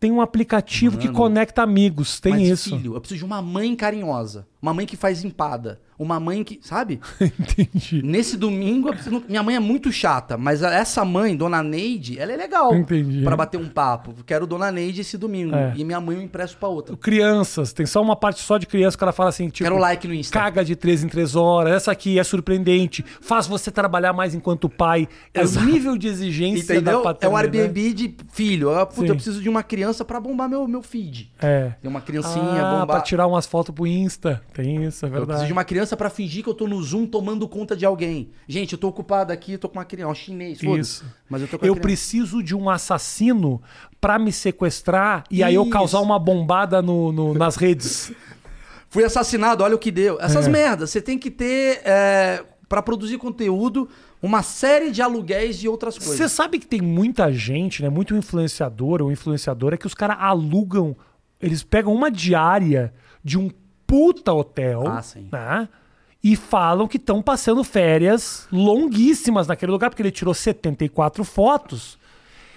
Tem um aplicativo que Mano. conecta amigos. Tem mas isso. filho. Eu preciso de uma mãe carinhosa. Uma mãe que faz empada. Uma mãe que. Sabe? *laughs* Entendi. Nesse domingo, minha mãe é muito chata, mas essa mãe, Dona Neide, ela é legal. Entendi. Pra bater um papo. Quero Dona Neide esse domingo. É. E minha mãe eu empresto pra outra. Crianças, tem só uma parte só de criança, o cara fala assim, tipo... Quero like no Insta. Caga de três em três horas, essa aqui é surpreendente, faz você trabalhar mais enquanto pai. É Exato. o nível de exigência Entendeu? da É um paternidade. Airbnb de filho. Eu, puta, eu preciso de uma criança pra bombar meu, meu feed. É. Tem uma criancinha, ah, bombar. pra tirar umas fotos pro Insta. Tem isso, é Eu preciso verdade. de uma criança pra fingir que eu tô no Zoom tomando conta de alguém. Gente, eu tô ocupado aqui, tô com uma criança, um chinês. Isso. Mas eu tô com a Eu criança. preciso de um assassino pra me sequestrar e aí eu Isso. causar uma bombada no, no- nas redes. *laughs* Fui assassinado, olha o que deu. Essas É. merdas, você tem que ter, é, para produzir conteúdo, uma série de aluguéis de outras coisas. Você sabe que tem muita gente, né? Muito influenciador ou influenciadora que os caras alugam, eles pegam uma diária de um puta hotel, Ah, sim. né? E falam que estão passando férias longuíssimas naquele lugar, porque ele tirou 74 fotos.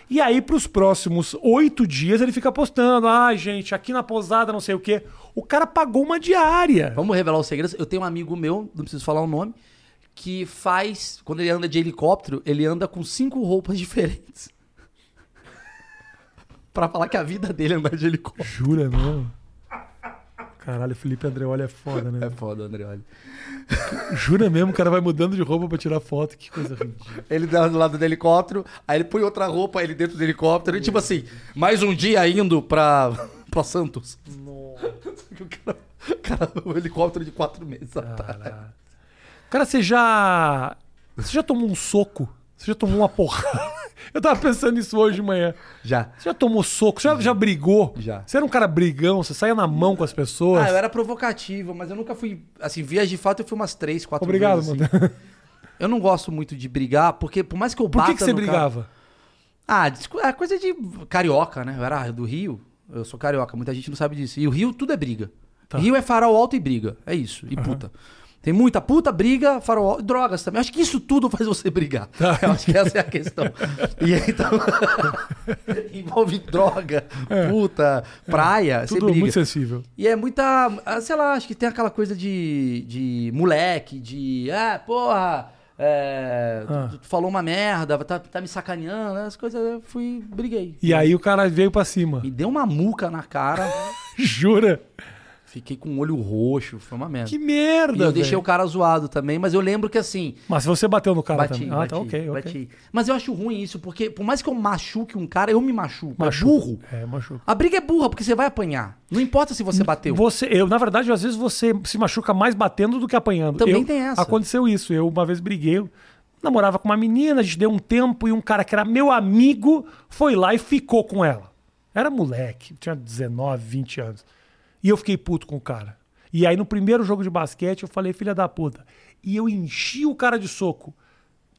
E aí, pros próximos oito dias, ele fica postando. Ai, gente, aqui na pousada, não sei o quê. O cara pagou uma diária. Vamos revelar os segredos. Eu tenho um amigo meu, não preciso falar o nome, que faz, quando ele anda de helicóptero, ele anda com cinco roupas *laughs* diferentes. pra falar que a vida dele é andar de helicóptero. Jura, não? Caralho, Felipe Andreoli é foda, né? É foda, André, olha. *laughs* Jura mesmo, o cara vai mudando de roupa pra tirar foto. Que coisa ridícula. Ele dá do lado do helicóptero, aí ele põe outra roupa ele dentro do helicóptero, e tipo assim, mais um dia indo pra, *laughs* pra Santos. *laughs* O cara, o cara, o helicóptero de quatro meses atrás. Cara, você já. Você já tomou um soco? Você já tomou uma porrada? Eu tava pensando nisso hoje de manhã. Já. Você já tomou soco? Você já, já brigou? Já. Você era um cara brigão? Você saía na mão com as pessoas? Ah, eu era provocativo, mas eu nunca fui. Assim, vias de fato eu fui umas três, quatro Obrigado, vezes. mano. assim. Eu não gosto muito de brigar, porque por mais que eu Por bata que, que você cara- brigava? Ah, é coisa de carioca, né? Eu era do Rio, eu sou carioca, muita gente não sabe disso. E o Rio tudo é briga. Tá. Rio é farol alto e briga, é isso, e puta. Tem muita puta, briga, farol e drogas também. Acho que isso tudo faz você brigar. Tá. Eu acho que essa é a questão. E então, *laughs* envolve droga, puta, praia, você É. Tudo briga. muito sensível. E é muita. ah, Sei lá, acho que tem aquela coisa de, de moleque, de. Ah, porra. É, Ah. tu, tu falou uma merda, tá, tá me sacaneando, as coisas. Eu fui. Briguei. E aí o cara veio pra cima. Me deu uma muca na cara, *laughs* Jura? Fiquei com o olho roxo, foi uma merda. Que merda, e eu deixei velho. o cara zoado também, mas eu lembro que assim. Mas você bateu no cara Bati, também. Ah, bati, tá ok, ok. bati. Mas eu acho ruim isso, porque por mais que eu machuque um cara, eu me machuco. Machuca. É burro. É, machuca. A briga é burra, porque você vai apanhar. Não importa se você bateu. Você, eu, na verdade, às vezes você se machuca mais batendo do que apanhando. Também Eu- tem essa. Aconteceu isso. Eu uma vez briguei, eu namorava com uma menina, a gente deu um tempo e um cara que era meu amigo foi lá e ficou com ela. Era moleque, tinha 19, 20 anos. E eu fiquei puto com o cara. E aí no primeiro jogo de basquete eu falei, filha da puta. E eu enchi o cara de soco.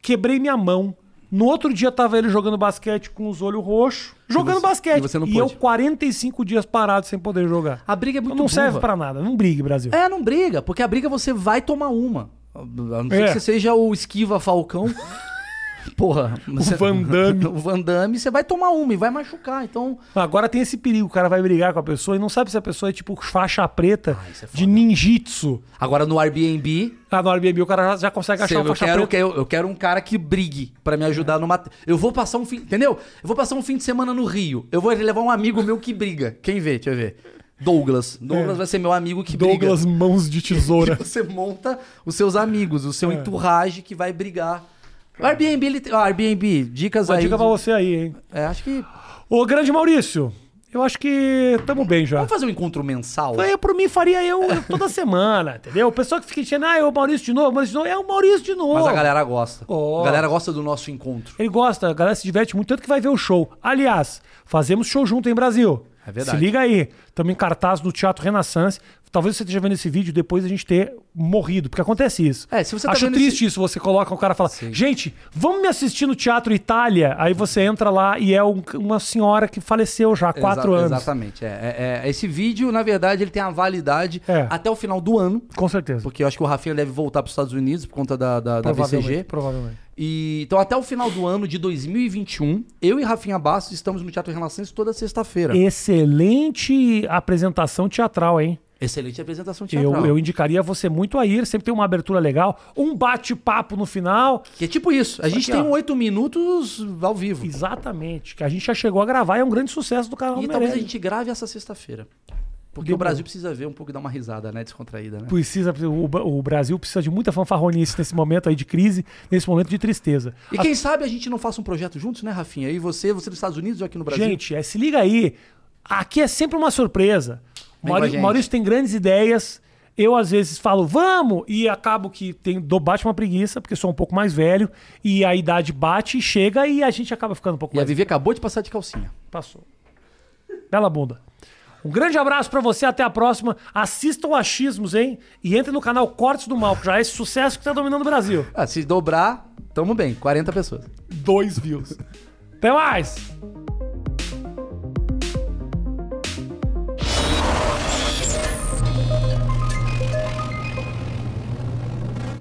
Quebrei minha mão. No outro dia tava ele jogando basquete com os olhos roxos, jogando você- basquete. e você não eu pôde. 45 dias parado sem poder jogar. A briga é muito não serve burra. pra nada. Não brigue, Brasil. É, não briga, porque a briga você vai tomar uma. A não ser É. que você seja o esquiva Falcão. Porra, você- Van Damme. *laughs* o Van Damme, você vai tomar uma e vai machucar. Então, Agora tem esse perigo. O cara vai brigar com a pessoa e não sabe se a pessoa é tipo faixa preta Ah, é de ninjitsu. agora no Airbnb, Ah, no Airbnb o cara já, consegue achar eu, uma faixa quero, eu, preta. quero, eu quero um cara que brigue pra me ajudar no mate. Eu vou passar um fim, entendeu? Eu vou passar um fim de semana no Rio. Eu vou levar um amigo meu que briga. Quem vê? Deixa eu ver. Douglas. Douglas É. vai ser meu amigo que Douglas briga. Mãos de *laughs* Tesoura. Você monta os seus amigos, o seu É. entourage que vai brigar. O Airbnb, ele, ó, Airbnb, dicas Uma aí. dica pra você aí, hein? É, acho que. Ô, grande Maurício, eu acho que tamo bem já. Vamos fazer um encontro mensal? Eu, por mim, faria eu toda semana, *laughs* entendeu? O pessoal que fica enchendo, ah, é o Maurício de novo, Maurício de novo, é o Maurício de novo. Mas a galera gosta. Ó. A galera gosta do nosso encontro. Ele gosta, a galera se diverte muito, tanto que vai ver o show. Aliás, fazemos show junto em Brasil. É verdade. Se liga aí. Estamos em cartaz no Teatro Renaissance. Talvez você esteja vendo esse vídeo depois da gente ter morrido, porque acontece isso. É, se você tá Acho triste isso, você coloca o cara e fala, gente, vamos me assistir no Teatro Itália? Aí você entra lá e é um- uma senhora que faleceu já há quatro Exa- anos. Exatamente. É, é- é- esse vídeo, na verdade, ele tem a validade É. até o final do ano. Com certeza. Porque eu acho que o Rafinha deve voltar para os Estados Unidos por conta da, da, da Provavelmente, VCG. provavelmente. E, então, até o final do ano de 2021, eu e Rafinha Bastos estamos no Teatro Renaissance toda sexta-feira. Excelente apresentação teatral, hein? Excelente apresentação teatral. Eu, eu indicaria você muito a ir, sempre tem uma abertura legal, um bate-papo no final. Que é tipo isso. A gente tem ó. oito minutos ao vivo. Exatamente, que a gente já chegou a gravar, é um grande sucesso do canal E do talvez a gente grave essa sexta-feira. Porque Demorou. o Brasil precisa ver um pouco e dar uma risada, né? Descontraída, né? Precisa, o, o Brasil precisa de muita fanfarronice nesse momento aí de crise, nesse momento de tristeza. E quem sabe a gente não faça um projeto juntos, né, Rafinha? E você, você dos Estados Unidos ou aqui no Brasil? Gente, é, se liga aí. Aqui é sempre uma surpresa. O Vem com a Mauri- gente. Maurício tem grandes ideias. Eu, às vezes, falo, vamos, e acabo que tem, dou, bate uma preguiça, porque sou um pouco mais velho, e a idade bate e chega, e a gente acaba ficando um pouco E a mais. Vivi acabou de passar de calcinha. Passou. Bela bunda. Um grande abraço pra você, até a próxima. Assistam o Achismos, hein? E entre no canal Cortes do Mal, que já é esse sucesso que tá dominando o Brasil. Ah, se dobrar, tamo bem. 40 pessoas. Dois views. Até mais!